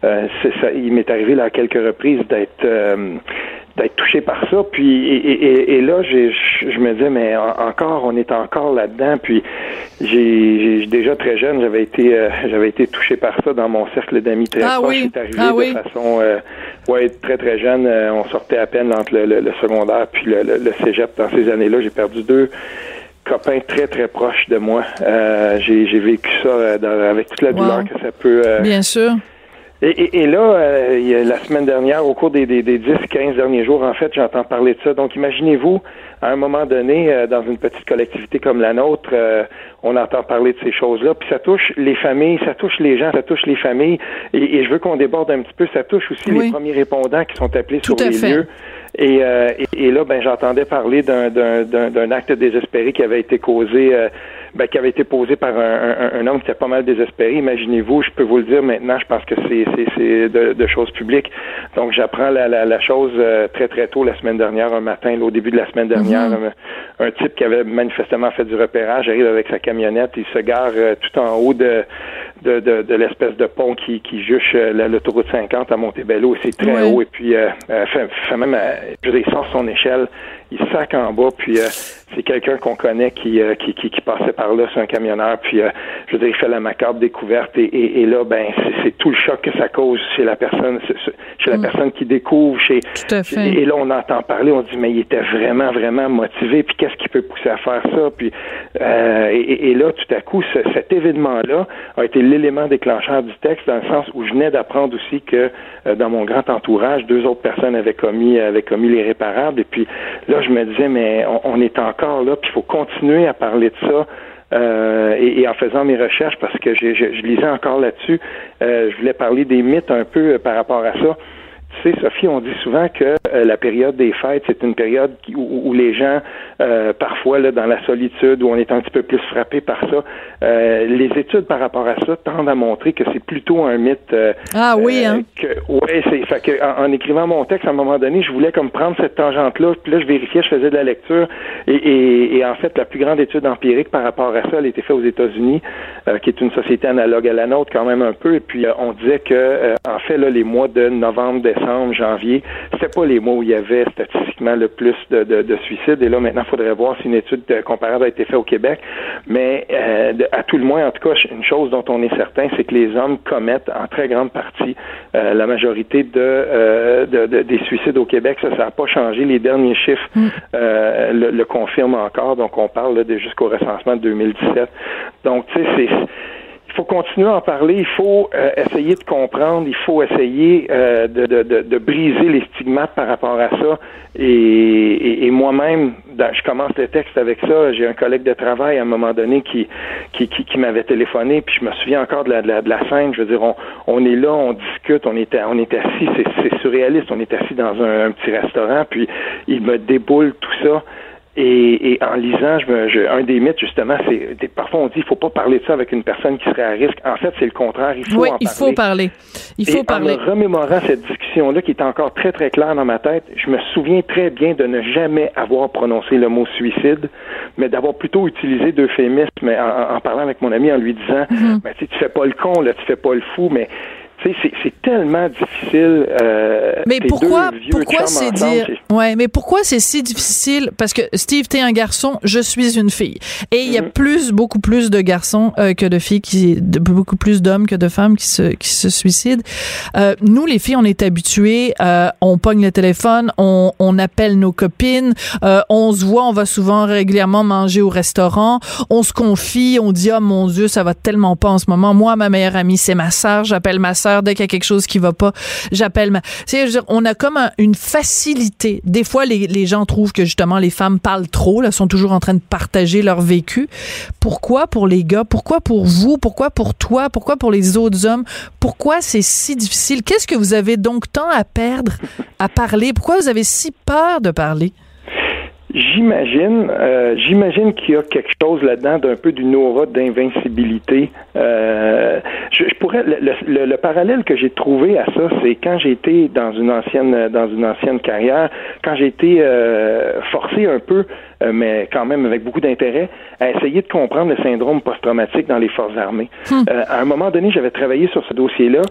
ça, il m'est arrivé là, à quelques reprises d'être d'être touché par ça. Puis et, et- et- là, j'ai, je me disais, mais en- encore, on est encore là-dedans. Puis j'ai, j'ai- déjà très jeune, j'avais été euh, j'avais été touché par ça dans mon cercle d'amis très Ah proche. oui. C'est arrivé Ah de oui. façon euh, ouais, très très jeune. Euh, on sortait à peine entre le, le- le secondaire puis le, le, cégep. Dans ces années-là, j'ai perdu deux copains très très proches de moi. Euh, j'ai, j'ai vécu ça euh, dans- avec toute la Wow. douleur que ça peut. euh, Bien sûr. Et, et- et là, euh, la semaine dernière, au cours des, des, des 10-15 derniers jours, en fait, j'entends parler de ça. Donc, imaginez-vous, à un moment donné, euh, dans une petite collectivité comme la nôtre, euh, on entend parler de ces choses-là. Puis ça touche les familles, ça touche les gens, ça touche les familles. Et, et je veux qu'on déborde un petit peu. Ça touche aussi Oui. les premiers répondants qui sont appelés Tout sur les fait. lieux. Et, euh, et, et là, ben, j'entendais parler d'un, d'un, d'un, d'un acte désespéré qui avait été causé, euh, ben, qui avait été posé par un, un, un homme qui était pas mal désespéré. Imaginez-vous, je peux vous le dire maintenant, je pense que c'est, c'est, c'est de, de choses publiques. Donc, j'apprends la, la, la chose euh, très, très tôt la semaine dernière, un matin, là, au début de la semaine dernière. un, un type qui avait manifestement fait du repérage arrive avec sa camionnette, il se gare euh, tout en haut de, de, de, de l'espèce de pont qui, qui juche euh, la- l'autoroute 50 à Montebello. C'est très haut et puis euh, euh, fait, fait même, euh, je veux dire, il sort son échelle, il sac en bas, puis euh, c'est quelqu'un qu'on connaît qui, euh, qui, qui, qui passait par là, c'est un camionneur, puis euh, je veux dire, il fait la macabre découverte et, et, et là, ben, c'est, tout le choc que ça cause chez la personne, chez la personne qui découvre, chez, Tout à fait. et, là, on entend parler, on dit, mais il était vraiment, vraiment motivé, puis qu'est-ce qui peut pousser à faire ça? Puis, euh, et, et- là, tout à coup, ce- cet événement-là a été l'élément déclencheur du texte, dans le sens où je venais d'apprendre aussi que euh, dans mon grand entourage, deux autres personnes avaient commis, avaient commis l'irréparable. Et puis là, je me disais, mais on, est encore là, puis il faut continuer à parler de ça. Euh, et, en faisant mes recherches, parce que je, je lisais encore là-dessus, euh, je voulais parler des mythes un peu euh, par rapport à ça. Tu sais, Sophie, on dit souvent que euh, la période des fêtes, c'est une période qui- où, où les gens, euh, parfois, là, dans la solitude, où on est un petit peu plus frappé par ça, euh, les études par rapport à ça tendent à montrer que c'est plutôt un mythe. euh, Ah oui, euh, hein. que, ouais, c'est, fait que, en, en écrivant mon texte, à un moment donné, je voulais comme prendre cette tangente-là, puis là, je vérifiais, je faisais de la lecture, et, et, et en fait, la plus grande étude empirique par rapport à ça, elle a été faite aux États-Unis, euh, qui est une société analogue à la nôtre quand même un peu, et puis on disait que, en fait, là, les mois de novembre, décembre, janvier, c'était pas les mois où il y avait statistiquement le plus de, de, de suicides, et là, maintenant, il faudrait voir si une étude euh, comparable a été faite au Québec, mais euh, à tout le moins, en tout cas, une chose dont on est certain, c'est que les hommes commettent en très grande partie euh, la majorité de, euh, de- de- des suicides au Québec. Ça, ça n'a pas changé. Les derniers chiffres euh, le, le confirment encore. Donc, on parle là, de jusqu'au recensement de 2017. Donc, tu sais, c'est faut continuer à en parler, il faut euh, essayer de comprendre, il faut essayer euh, de, de, de, de briser les stigmates par rapport à ça. Et, et, et moi-même, je commence le texte avec ça. J'ai un collègue de travail à un moment donné qui qui, qui, m'avait téléphoné, puis je me souviens encore de la, de la, scène. Je veux dire, on, on est là, on discute, on est, on est assis, c'est, c'est surréaliste. On est assis dans un, un petit restaurant, puis il me déboule tout ça. Et, et en lisant, je me, je- un des mythes justement, c'est parfois on dit il faut pas parler de ça avec une personne qui serait à risque. En fait, c'est le contraire. Il faut Oui, en il parler. faut parler. Il faut et parler. en me remémorant cette discussion-là qui est encore très très claire dans ma tête, je me souviens très bien de ne jamais avoir prononcé le mot suicide, mais d'avoir plutôt utilisé d'euphémisme en, en, en parlant avec mon ami en lui disant, ben, tu sais, tu fais pas le con là, tu fais pas le fou, mais c'est- tellement difficile. euh, Mais pourquoi, pourquoi c'est dire, ouais, mais pourquoi c'est si difficile? Parce que Steve, t'es un garçon, je suis une fille, et il y a Mhm. plus, beaucoup plus de garçons euh, que de filles qui, de, beaucoup plus d'hommes que de femmes qui se, qui se suicident. Euh, nous, les filles, on est habitués, euh, on pogne le téléphone, on, on appelle nos copines, euh, on se voit, on va souvent régulièrement manger au restaurant, on se confie, on dit, oh mon Dieu, ça va tellement pas en ce moment. Moi, ma meilleure amie, c'est ma sœur, j'appelle ma sœur dès qu'il y a quelque chose qui va pas, j'appelle ma. Dire, on a comme un- une facilité. Des fois, les, les gens trouvent que justement les femmes parlent trop, là, sont toujours en train de partager leur vécu. Pourquoi pour les gars? Pourquoi pour vous? Pourquoi pour toi? Pourquoi pour les autres hommes? Pourquoi c'est si difficile? Qu'est-ce que vous avez donc tant à perdre à parler? Pourquoi vous avez si peur de parler? J'imagine, euh, j'imagine qu'il y a quelque chose là-dedans d'un peu d'une aura d'invincibilité. Euh, je, je pourrais le, le- le parallèle que j'ai trouvé à ça, c'est quand j'ai été dans une ancienne dans une ancienne carrière, quand j'ai été euh, forcé un peu mais quand même avec beaucoup d'intérêt, à essayer de comprendre le syndrome post-traumatique dans les forces armées. Hmm. à un moment donné, j'avais travaillé sur ce dossier-là,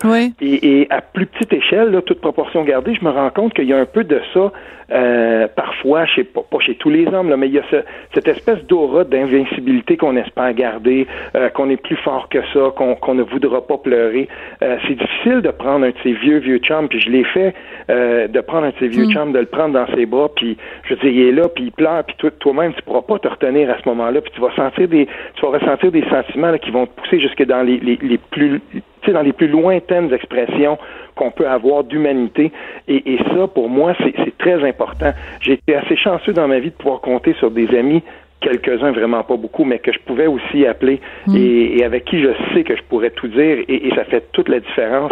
et, et, à plus petite échelle, là, toute proportion gardée, je me rends compte qu'il y a un peu de ça euh, parfois, chez, pas, pas, chez tous les hommes, là, mais il y a ce, cette espèce d'aura d'invincibilité qu'on espère garder, euh, qu'on est plus fort que ça, qu'on ne voudra pas pleurer. Euh, c'est difficile de prendre un de ces vieux, vieux chums, puis je l'ai fait, de prendre un de ces vieux chums, de le prendre dans ses bras, puis je veux dire, il est là, puis il pleure, puis toi-même, tu pourras pas te retenir à ce moment-là, puis tu vas ressentir des sentiments qui vont te pousser jusque dans les plus dans les plus lointaines expressions qu'on peut avoir d'humanité. Et, et, ça, pour moi, c'est très important. J'ai été assez chanceux dans ma vie de pouvoir compter sur des amis quelques-uns, vraiment pas beaucoup, mais que je pouvais aussi appeler mm. et, avec qui je sais que je pourrais tout dire et, ça fait toute la différence.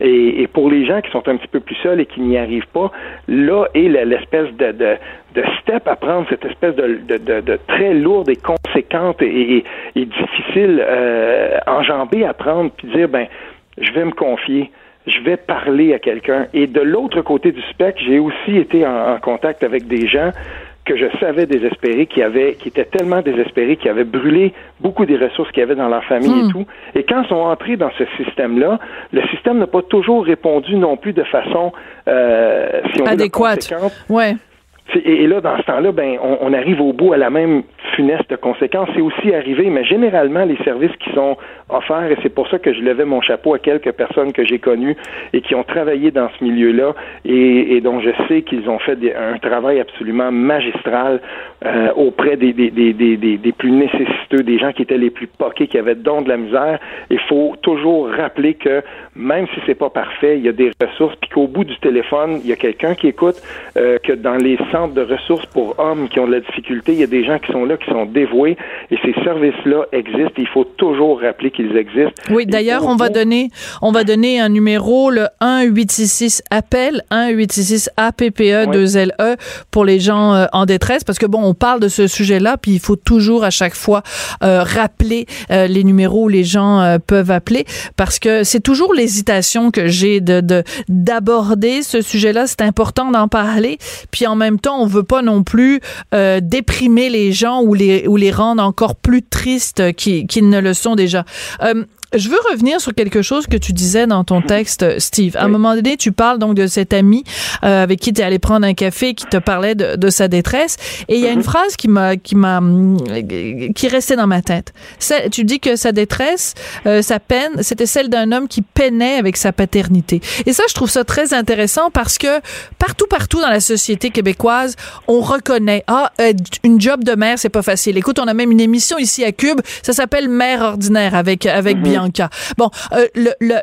Et, pour les gens qui sont un petit peu plus seuls et qui n'y arrivent pas, là est l'espèce de, de, de, step à prendre, cette espèce de, de très lourde et conséquente et, difficile euh, enjambée à prendre, puis dire, ben, je vais me confier je vais parler à quelqu'un. Et de l'autre côté du spectre, j'ai aussi été en, en, contact avec des gens que je savais désespérés, qui avaient, qui étaient tellement désespérés, qui avaient brûlé beaucoup des ressources qu'il y avait dans leur famille et hmm. tout. Et quand ils sont entrés dans ce système-là, le système n'a pas toujours répondu non plus de façon, euh, si on adéquate. ouais. Et, là, dans ce temps-là, ben, on, on, arrive au bout à la même funeste conséquence. C'est aussi arrivé, mais généralement, les services qui sont et c'est pour ça que je levais mon chapeau à quelques personnes que j'ai connues et qui ont travaillé dans ce milieu-là et, dont je sais qu'ils ont fait un travail absolument magistral euh, auprès des, des, des, des, des plus nécessiteux, des gens qui étaient les plus poqués, qui avaient don de la misère. Il faut toujours rappeler que même si c'est pas parfait, il y a des ressources, puis qu'au bout du téléphone, il y a quelqu'un qui écoute, euh, que dans les centres de ressources pour hommes qui ont de la difficulté, il y a des gens qui sont là, qui sont dévoués, et ces services-là existent. Il faut toujours rappeler qu'ils existent. Oui, d'ailleurs, on va donner, on va donner un numéro, le 1-866 appel, 1-866 APPE 2LE pour les gens euh, en détresse, parce que bon, on parle de ce sujet-là, puis il faut toujours à chaque fois euh, rappeler euh, les numéros où les gens peuvent appeler, parce que c'est toujours l'hésitation que j'ai de d'aborder ce sujet-là. C'est important d'en parler, puis en même temps, on veut pas non plus déprimer les gens ou les ou les rendre encore plus tristes qu'ils ne le sont déjà. Euh, je veux revenir sur quelque chose que tu disais dans ton texte, Steve. À un moment donné, tu parles donc de cet ami euh, avec qui tu es allé prendre un café, qui te parlait de, de sa détresse, et il y a une mhm. phrase qui m'a qui m'a qui restait dans ma tête. Tu dis que sa détresse, euh, sa peine, c'était celle d'un homme qui peinait avec sa paternité. Et ça, je trouve ça très intéressant parce que partout, partout dans la société québécoise, on reconnaît ah une job de mère, c'est pas facile. Écoute, on a même une émission ici à Cube, ça s'appelle Mère ordinaire avec avec mhm. Bon, euh,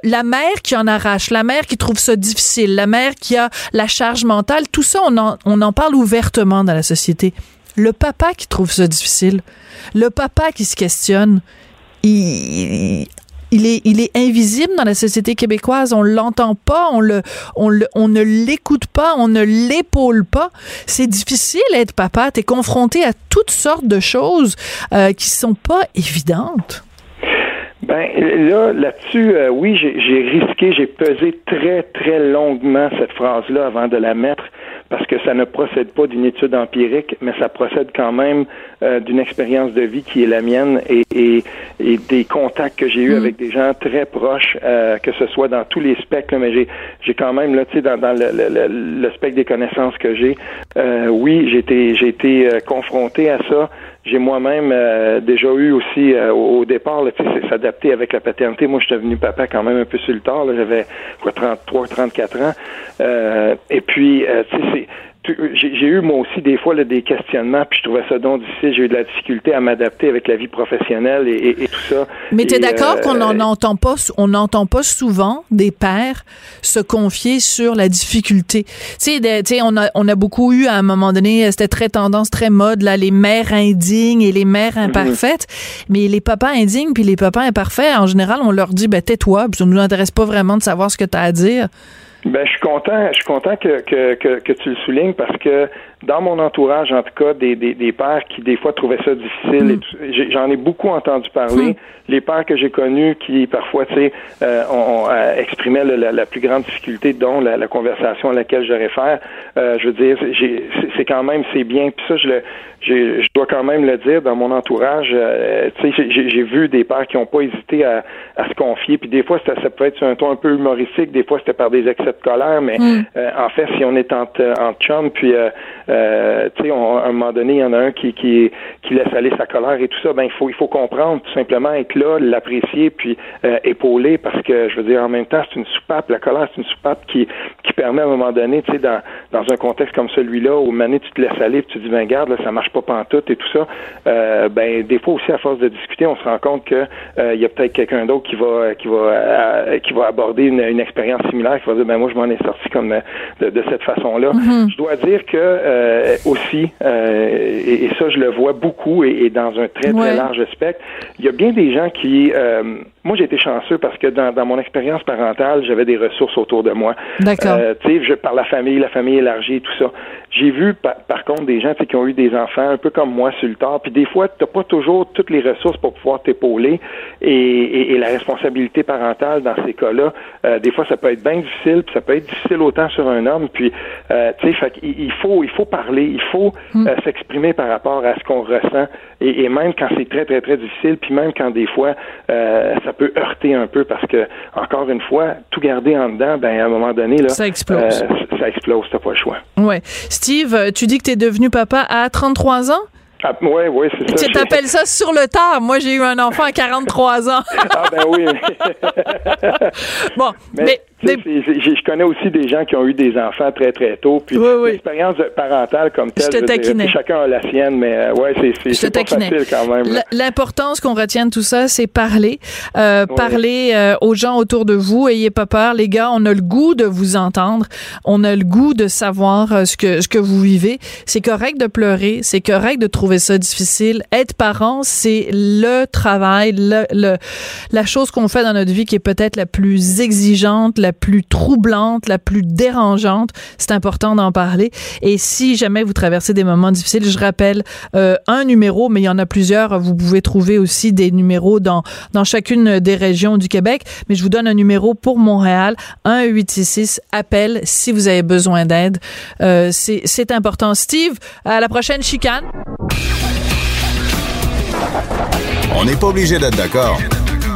la mère qui en arrache, la mère qui trouve ça difficile, la mère qui a la charge mentale, tout ça, on en, parle ouvertement dans la société. Le papa qui trouve ça difficile, le papa qui se questionne, il, est, invisible dans la société québécoise. On l'entend pas, on ne l'écoute pas, on ne l'épaule pas. C'est difficile d'être papa. T'es confronté à toutes sortes de choses euh, qui sont pas évidentes. Ben là, là-dessus, euh, oui, j'ai risqué, j'ai pesé très, très longuement cette phrase-là avant de la mettre parce que ça ne procède pas d'une étude empirique, mais ça procède quand même euh, d'une expérience de vie qui est la mienne et, et, et des contacts que j'ai eus mm. avec des gens très proches, euh, que ce soit dans tous les spectres, mais j'ai j'ai quand même là, tu sais, dans, dans le, le, le, spectre des connaissances que j'ai, euh, oui, j'ai été j'ai été confronté à ça j'ai moi-même euh, déjà eu aussi euh, au, départ, tu sais, s'adapter avec la paternité. Moi, je suis devenu papa quand même un peu sur le tard. J'avais quoi 33, 34 ans. Euh, et puis, tu sais, c'est j'ai eu moi aussi des fois là, des questionnements, puis je trouvais ça donc difficile. J'ai eu de la difficulté à m'adapter avec la vie professionnelle et, et, tout ça. Mais tu es d'accord qu'on n'en entend pas, on n'entend pas souvent des pères se confier sur la difficulté? Tu sais, on a, on a beaucoup eu à un moment donné, c'était très tendance, très mode là, les mères indignes et les mères mhm. imparfaites. Mais les papas indignes puis les papas imparfaits, en général, on leur dit, ben tais-toi, ça nous intéresse pas vraiment de savoir ce que tu as à dire. Ben, je suis content, je suis content que, que, que, que, tu le soulignes parce que dans mon entourage, en tout cas, des, des, des pères qui des fois trouvaient ça difficile. j'ai- J'en ai beaucoup entendu parler. Les pères que j'ai connus qui parfois, tu sais, euh, ont, ont, euh, exprimaient la, la plus grande difficulté, dont la, la conversation à laquelle je réfère. Euh, je veux dire, c'est quand même c'est bien. Puis ça, je le, j'ai- je dois quand même le dire dans mon entourage. euh, tu sais, j'ai- vu des pères qui n'ont pas hésité à, à se confier. Puis des fois, ça, ça peut être sur un ton un peu humoristique. Des fois, c'était par des excès de colère. Mais euh, en fait, si on est entre, entre chums, puis euh, tu sais, à un moment donné, il y en a un qui, qui, qui laisse aller sa colère et tout ça. Ben, il faut, il faut comprendre tout simplement être là, l'apprécier, puis euh, épauler, parce que je veux dire, en même temps, c'est une soupape. La colère, c'est une soupape qui, qui permet à un moment donné, tu sais, dans, dans un contexte comme celui-là, où mané tu te laisses aller, puis tu te dis, ben garde, là, ça marche pas pantoute et tout ça. Euh, ben, des fois aussi, à force de discuter, on se rend compte que euh, il y a peut-être quelqu'un d'autre qui va, qui va, euh, qui va aborder une, une expérience similaire, qui va dire, ben moi, je m'en ai sorti comme euh, de, de cette façon-là. Je dois dire que euh, aussi, euh, et, et ça, je le vois beaucoup, et, et dans un très très large spectre, il y a bien des gens qui, euh, moi, j'ai été chanceux parce que dans, dans mon expérience parentale, j'avais des ressources autour de moi. D'accord. Euh, tu sais, je par la famille, la famille élargie, tout ça. J'ai vu par, par contre des gens tu qui ont eu des enfants un peu comme moi sur le tard. Puis des fois, t'as pas toujours toutes les ressources pour pouvoir t'épauler et, et, et la responsabilité parentale dans ces cas-là. euh, des fois, ça peut être bien difficile, puis ça peut être difficile autant sur un homme. Puis euh, tu sais, il faut il faut parler, il faut euh, s'exprimer par rapport à ce qu'on ressent et, et même quand c'est très très très difficile, puis même quand des fois ça peut heurter un peu parce que encore une fois, tout garder en dedans, ben à un moment donné là, Ça explose. ça explose, t'as pas le choix. Ouais. Steve, euh, tu dis que tu es devenu papa à 33 ans? Ah, ouais, ouais, c'est ça. Tu t'appelles ça sur le tard. Moi, j'ai eu un enfant à 43 ans. Ah ben oui. bon, mais, Mais, mais- je connais aussi des gens qui ont eu des enfants très très tôt. Puis Oui, oui. l'expérience parentale comme telle, Je te je chacun a la sienne, mais euh, ouais, c'est pas facile quand même. L'importance qu'on retienne tout ça, c'est parler. Euh, Oui. Parler euh, aux gens autour de vous. Ayez pas peur, les gars. On a le goût de vous entendre. On a le goût de savoir euh, ce que ce que vous vivez. C'est correct de pleurer. C'est correct de trouver ça difficile. Être parent, c'est le travail, le, le- la chose qu'on fait dans notre vie qui est peut-être la plus exigeante, la plus troublante, la plus dérangeante. C'est important d'en parler. Et si jamais vous traversez des moments difficiles, je rappelle euh, un numéro, mais il y en a plusieurs. Vous pouvez trouver aussi des numéros dans dans chacune des régions du Québec. Mais je vous donne un numéro pour Montréal, 1 866 appel si vous avez besoin d'aide. Euh, c'est important. Steve, à la prochaine chicane. On n'est pas obligé d'être d'accord,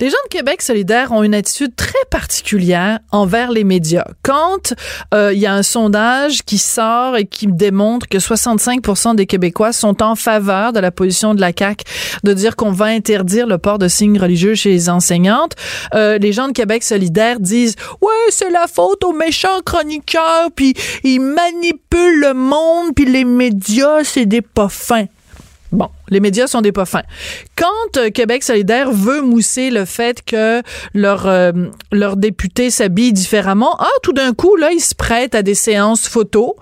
Les gens de Québec solidaire ont une attitude très particulière envers les médias. Quand euh, il y a un sondage qui sort et qui démontre que 65 des Québécois sont en faveur de la position de la CAQ de dire qu'on va interdire le port de signes religieux chez les enseignantes, euh, les gens de Québec solidaire disent ouais c'est la faute aux méchants chroniqueurs puis ils manipulent le monde puis les médias c'est des pas fins. Bon, les médias sont des pas fins. Quand euh, Québec solidaire veut mousser le fait que leur euh, leur député s'habille différemment, ah tout d'un coup là, ils se prêtent à des séances photos.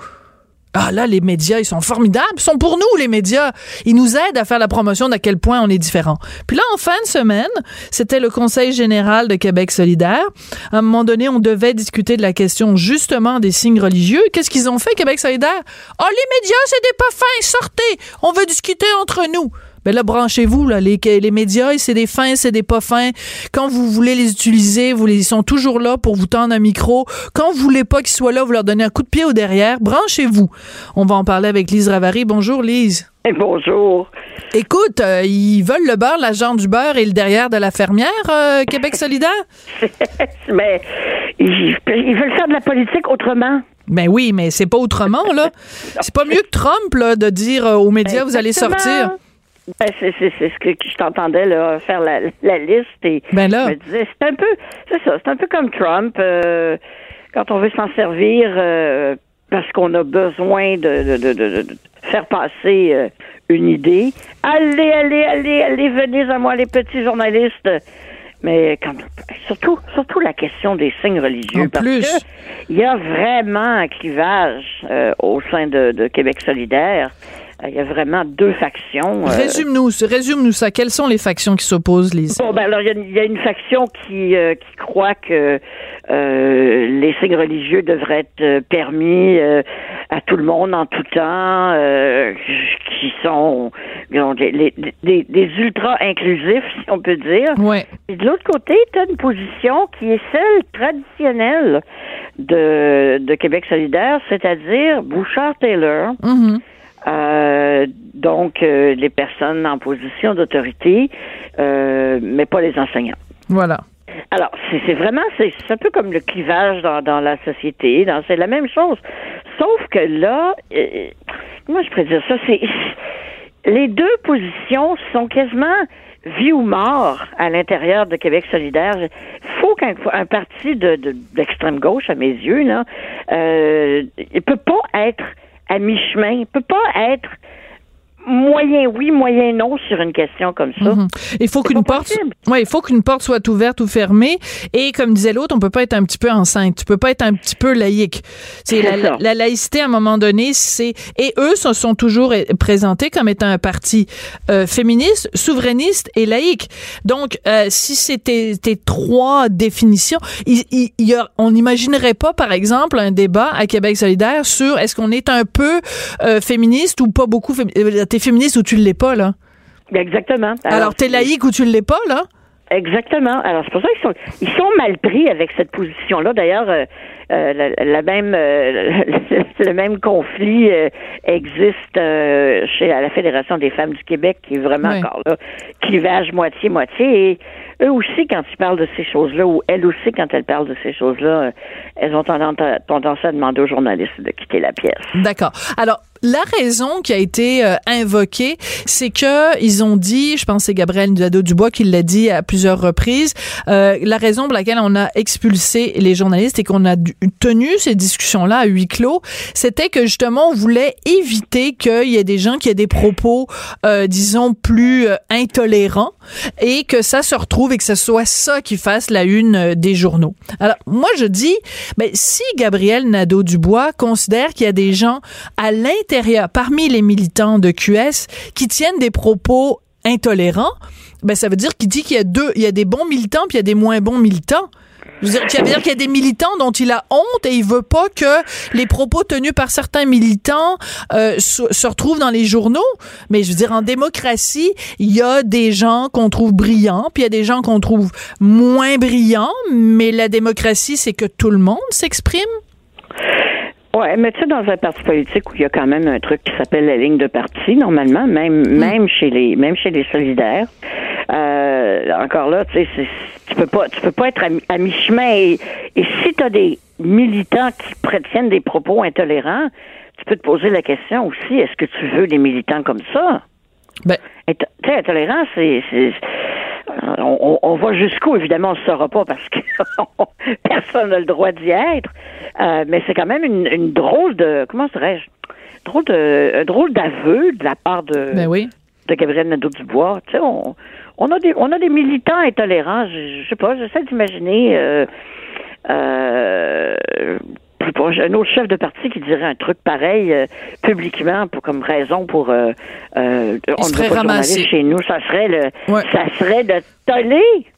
Ah là, les médias, ils sont formidables. Ils sont pour nous, les médias. Ils nous aident à faire la promotion d'à quel point on est différent. Puis là, en fin de semaine, c'était le Conseil général de Québec solidaire. À un moment donné, on devait discuter de la question justement des signes religieux. Qu'est-ce qu'ils ont fait, Québec solidaire? Ah, les médias, c'est des pas fins. Sortez. On veut discuter entre nous. Ben là, branchez-vous, là. Les, les médias, c'est des fins, c'est des pas fins. Quand vous voulez les utiliser, vous les, ils sont toujours là pour vous tendre un micro. Quand vous voulez pas qu'ils soient là, vous leur donnez un coup de pied au derrière. Branchez-vous. On va en parler avec Lise Ravary. Bonjour, Lise. Bonjour. Écoute, euh, ils veulent le beurre, la jambe du beurre et le derrière de la fermière, euh, Québec solidaire? Mais ils, ils veulent faire de la politique autrement. Ben oui, mais c'est pas autrement, là. C'est pas mieux que Trump, là, de dire euh, aux médias, vous allez sortir. Ben, c'est, c'est, c'est ce que je t'entendais là, faire la, la liste et Ben là. je me disais, c'est un peu, c'est ça, c'est un peu comme Trump euh, quand on veut s'en servir euh, parce qu'on a besoin de, de, de, de- de faire passer euh, une idée. Allez, allez, allez, allez, venez à moi les petits journalistes. Mais quand, surtout, surtout la question des signes religieux. En parce plus. que il y a vraiment un clivage euh, au sein de, de Québec solidaire. Il y a vraiment deux factions. Résume-nous, résume-nous ça. Quelles sont les factions qui s'opposent, Lise? Bon, ben alors, il y, a une faction qui, qui croit que les signes religieux devraient être permis à tout le monde en tout temps, qui sont des, des, des ultra inclusifs, si on peut dire. Ouais. Et de l'autre côté, tu as une position qui est celle traditionnelle de, de Québec solidaire, c'est-à-dire Bouchard-Taylor. Mm-hmm. Euh, donc, euh, les personnes en position d'autorité, euh, mais pas les enseignants. Voilà. Alors, c'est vraiment, c'est un peu comme le clivage dans, dans la société. C'est la même chose. Sauf que là, moi, je pourrais dire ça, c'est les deux positions sont quasiment vie ou mort à l'intérieur de Québec solidaire. Il faut qu'un un parti de, d'extrême gauche, à mes yeux, là, euh, il peut pas être à mi-chemin, il peut pas être moyen oui, moyen non sur une question comme ça. Mhm. Il faut qu'une porte, ouais, il faut qu'une porte soit ouverte ou fermée. Et comme disait l'autre, on peut pas être un petit peu enceinte. Tu peux pas être un petit peu laïque. C'est la, la, laïcité à un moment donné, c'est et eux se sont toujours présentés comme étant un parti euh, féministe, souverainiste et laïque. Donc, euh, si c'était tes trois définitions, il, il, y a, on n'imaginerait pas, par exemple, un débat à Québec solidaire sur est-ce qu'on est un peu euh, féministe ou pas beaucoup féministe t'es féministe ou tu l'es pas, là? Exactement. Alors, Alors t'es laïque ou tu l'es pas, là? Exactement. Alors c'est pour ça qu'ils sont ils sont mal pris avec cette position-là. D'ailleurs, euh, euh, la, même euh, le même conflit existe chez la Fédération des femmes du Québec qui est vraiment encore là, clivage moitié moitié. Et eux aussi, quand ils parlent de ces choses-là, ou elles aussi, quand elles parlent de ces choses-là, elles ont tendance à demander aux journalistes de quitter la pièce. D'accord. Alors la raison qui a été euh, invoquée, c'est que ils ont dit, je pense c'est Gabriel Nadeau-Dubois qui l'a dit à plusieurs reprises, euh, la raison pour laquelle on a expulsé les journalistes et qu'on a tenu ces discussions-là à huis clos, c'était que justement on voulait éviter qu'il y ait des gens qui aient des propos, euh, disons, plus euh, intolérants et que ça se retrouve et que ce soit ça qui fasse la une des journaux. Alors moi je dis, ben si Gabriel Nadeau-Dubois considère qu'il y a des gens à l'intérieur parmi les militants de QS qui tiennent des propos intolérants, ben ça veut dire qu'il dit qu'il y a deux, il y a des bons militants puis il y a des moins bons militants. Ça veut dire qu'il y a des militants dont il a honte et il veut pas que les propos tenus par certains militants euh, se, retrouvent dans les journaux. Mais je veux dire, en démocratie, il y a des gens qu'on trouve brillants, puis il y a des gens qu'on trouve moins brillants. Mais la démocratie, c'est que tout le monde s'exprime. Ouais, mais tu sais, dans un parti politique où il y a quand même un truc qui s'appelle la ligne de parti, normalement, même hmm. même chez les même chez les solidaires, euh, encore là, tu sais, tu peux pas tu peux pas être à, mi-chemin et, et si tu as des militants qui prétiennent des propos intolérants, tu peux te poser la question aussi, est-ce que tu veux des militants comme ça? Ben, tu sais, intolérant, c'est on, on, va jusqu'où, évidemment, on ne saura pas parce que personne n'a le droit d'y être. Euh, mais c'est quand même une, drôle de, comment dirais-je, drôle de, un drôle d'aveu de la part de, ben oui. de Gabriel Nadeau-Dubois. Tu sais, on, on, a des, on a des militants intolérants. Je, je sais pas, j'essaie d'imaginer. Euh, euh, un autre chef de parti qui dirait un truc pareil euh, publiquement pour comme raison pour euh, euh on ne veut pas chez nous, ça serait le ça serait de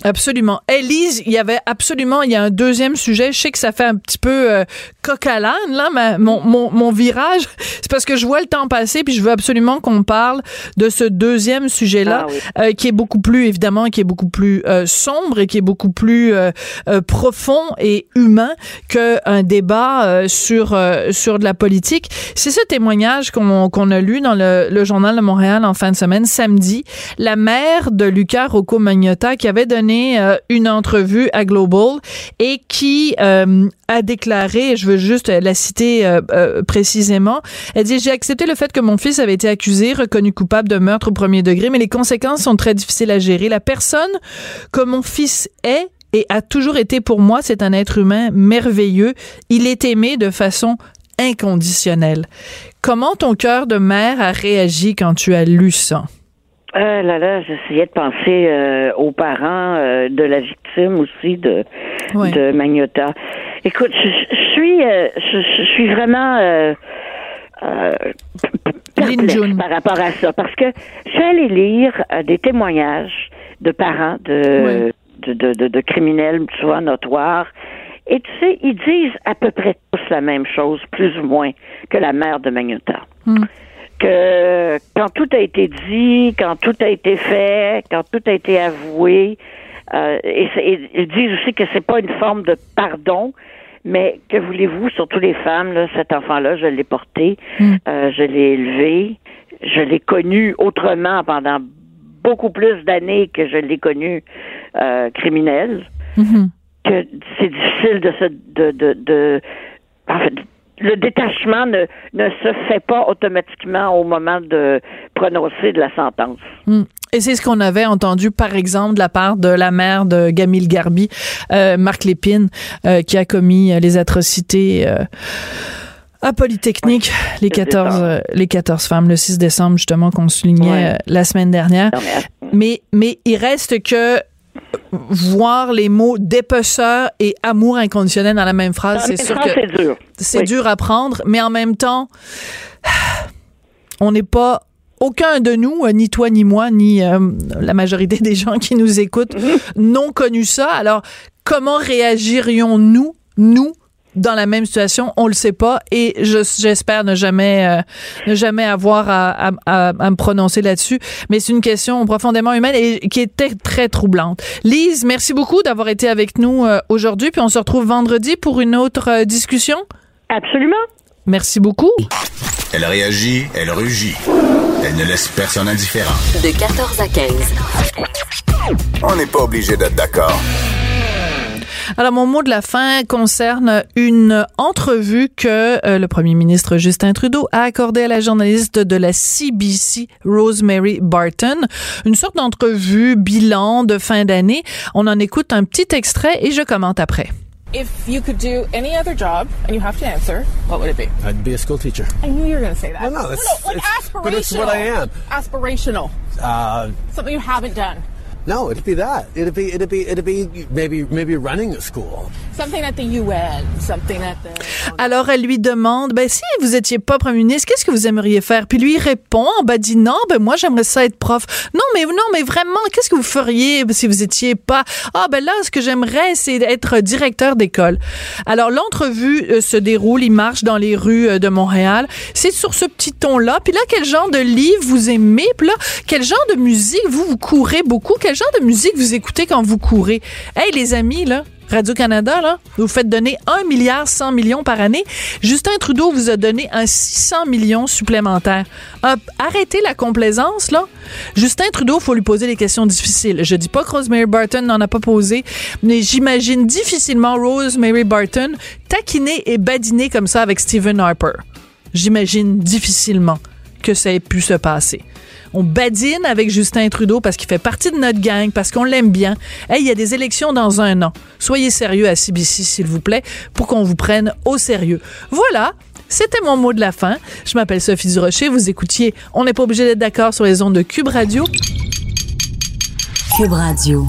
Absolument. Elise, il y avait absolument il y a un deuxième sujet, je sais que ça fait un petit peu euh, coq à l'âne là, mais mon, mon, mon virage, c'est parce que je vois le temps passer puis je veux absolument qu'on parle de ce deuxième sujet là ah qui est beaucoup plus évidemment qui est beaucoup plus sombre et qui est beaucoup plus profond et humain qu'un débat euh, sur euh, sur de la politique. C'est ce témoignage qu'on a lu dans le, journal de Montréal en fin de semaine samedi. La mère de Lucas Rocco Qui avait donné euh, une entrevue à Global et qui a déclaré, je veux juste la citer précisément, elle dit j'ai accepté le fait que mon fils avait été accusé, reconnu coupable de meurtre au premier degré, mais les conséquences sont très difficiles à gérer. La personne que mon fils est et a toujours été pour moi, c'est un être humain merveilleux. Il est aimé de façon inconditionnelle. Comment ton cœur de mère a réagi quand tu as lu ça? Euh, là, là, j'essayais de penser euh, aux parents euh, de la victime aussi de, de Magnota. Écoute, je, suis, euh, je, suis vraiment perplexe June. par rapport à ça parce que je allée lire euh, des témoignages de parents de, de, de, de- de criminels souvent notoires. Et tu sais, ils disent à peu près tous la même chose, plus ou moins, que la mère de Magnotta. Que quand tout a été dit, quand tout a été fait, quand tout a été avoué, euh, et, et ils disent aussi que c'est pas une forme de pardon, mais que voulez-vous, surtout les femmes, là, cet enfant-là, je l'ai porté, euh, je l'ai élevé, je l'ai connu autrement pendant beaucoup plus d'années que je l'ai connu euh, criminel, que c'est difficile de se de, de, de en fait, le détachement ne, ne se fait pas automatiquement au moment de prononcer de la sentence. Hmm. Et c'est ce qu'on avait entendu, par exemple, de la part de la mère de Gamil Garbi, euh, Marc Lépine, euh, qui a commis euh, les atrocités euh, à Polytechnique, les 14, euh, les 14 femmes, le 6 décembre, justement, qu'on soulignait euh, la semaine dernière. Non, mais- Mais, mais il reste que voir les mots dépeceur et amour inconditionnel dans la même phrase, En c'est sûr que c'est dur. c'est Oui. dur à prendre, mais en même temps, on n'est pas aucun de nous, euh, ni toi ni moi, ni euh, la majorité des gens qui nous écoutent, n'ont connu ça. Alors, comment réagirions-nous, nous, dans la même situation, on le sait pas et je- j'espère ne jamais euh, ne jamais avoir à, à- à- à me prononcer là-dessus. Mais c'est une question profondément humaine et qui était très troublante. Lise, merci beaucoup d'avoir été avec nous euh, aujourd'hui. Puis on se retrouve vendredi pour une autre euh, discussion. Absolument. Merci beaucoup. Elle réagit, elle rugit. Elle ne laisse personne indifférent. De 14 à 15. On n'est pas obligé d'être d'accord. Alors, mon mot de la fin concerne une entrevue que euh, le premier ministre Justin Trudeau a accordée à la journaliste de la CBC, Rosemary Barton. Une sorte d'entrevue bilan de fin d'année. On en écoute un petit extrait et je commente après. If you could do any other job and you have to answer, what would it be? I'd be a school teacher. I knew you were going to say that. Well, no, that's- no, like it's- aspirational. but it's what I am. Aspirational. Uh, Something you haven't done. No, it'd be that. It'd be, it'd be, it'd be maybe, maybe running a school. Something at the UN. Something at the. Alors, elle lui demande, ben, si vous étiez pas premier ministre, qu'est-ce que vous aimeriez faire? Puis lui, il répond, ben, dit non, ben, moi, j'aimerais ça être prof. Non, mais, non, mais vraiment, qu'est-ce que vous feriez si vous étiez pas? Ah, ben là, ce que j'aimerais, c'est être directeur d'école. Alors, l'entrevue euh, se déroule, il marche dans les rues euh, de Montréal. C'est sur ce petit ton-là. Puis là, quel genre de livre vous aimez? Puis là, quel genre de musique vous, vous courez beaucoup? Quel genre de musique vous écoutez quand vous courez? Hey, les amis, là, Radio-Canada, là, vous faites donner 1 milliard 100 millions par année. Justin Trudeau vous a donné un 600 millions supplémentaires. Arrêtez la complaisance, là. Justin Trudeau, faut lui poser des questions difficiles. Je dis pas que Rosemary Barton n'en a pas posé, mais j'imagine difficilement Rosemary Barton taquiner et badiner comme ça avec Stephen Harper. J'imagine difficilement que ça ait pu se passer. On badine avec Justin Trudeau parce qu'il fait partie de notre gang, parce qu'on l'aime bien. Hey, il y a des élections dans un an. Soyez sérieux à CBC, s'il vous plaît, pour qu'on vous prenne au sérieux. Voilà. C'était mon mot de la fin. Je m'appelle Sophie Durocher. Vous écoutiez On n'est pas obligé d'être d'accord sur les ondes de Cube Radio. Cube Radio.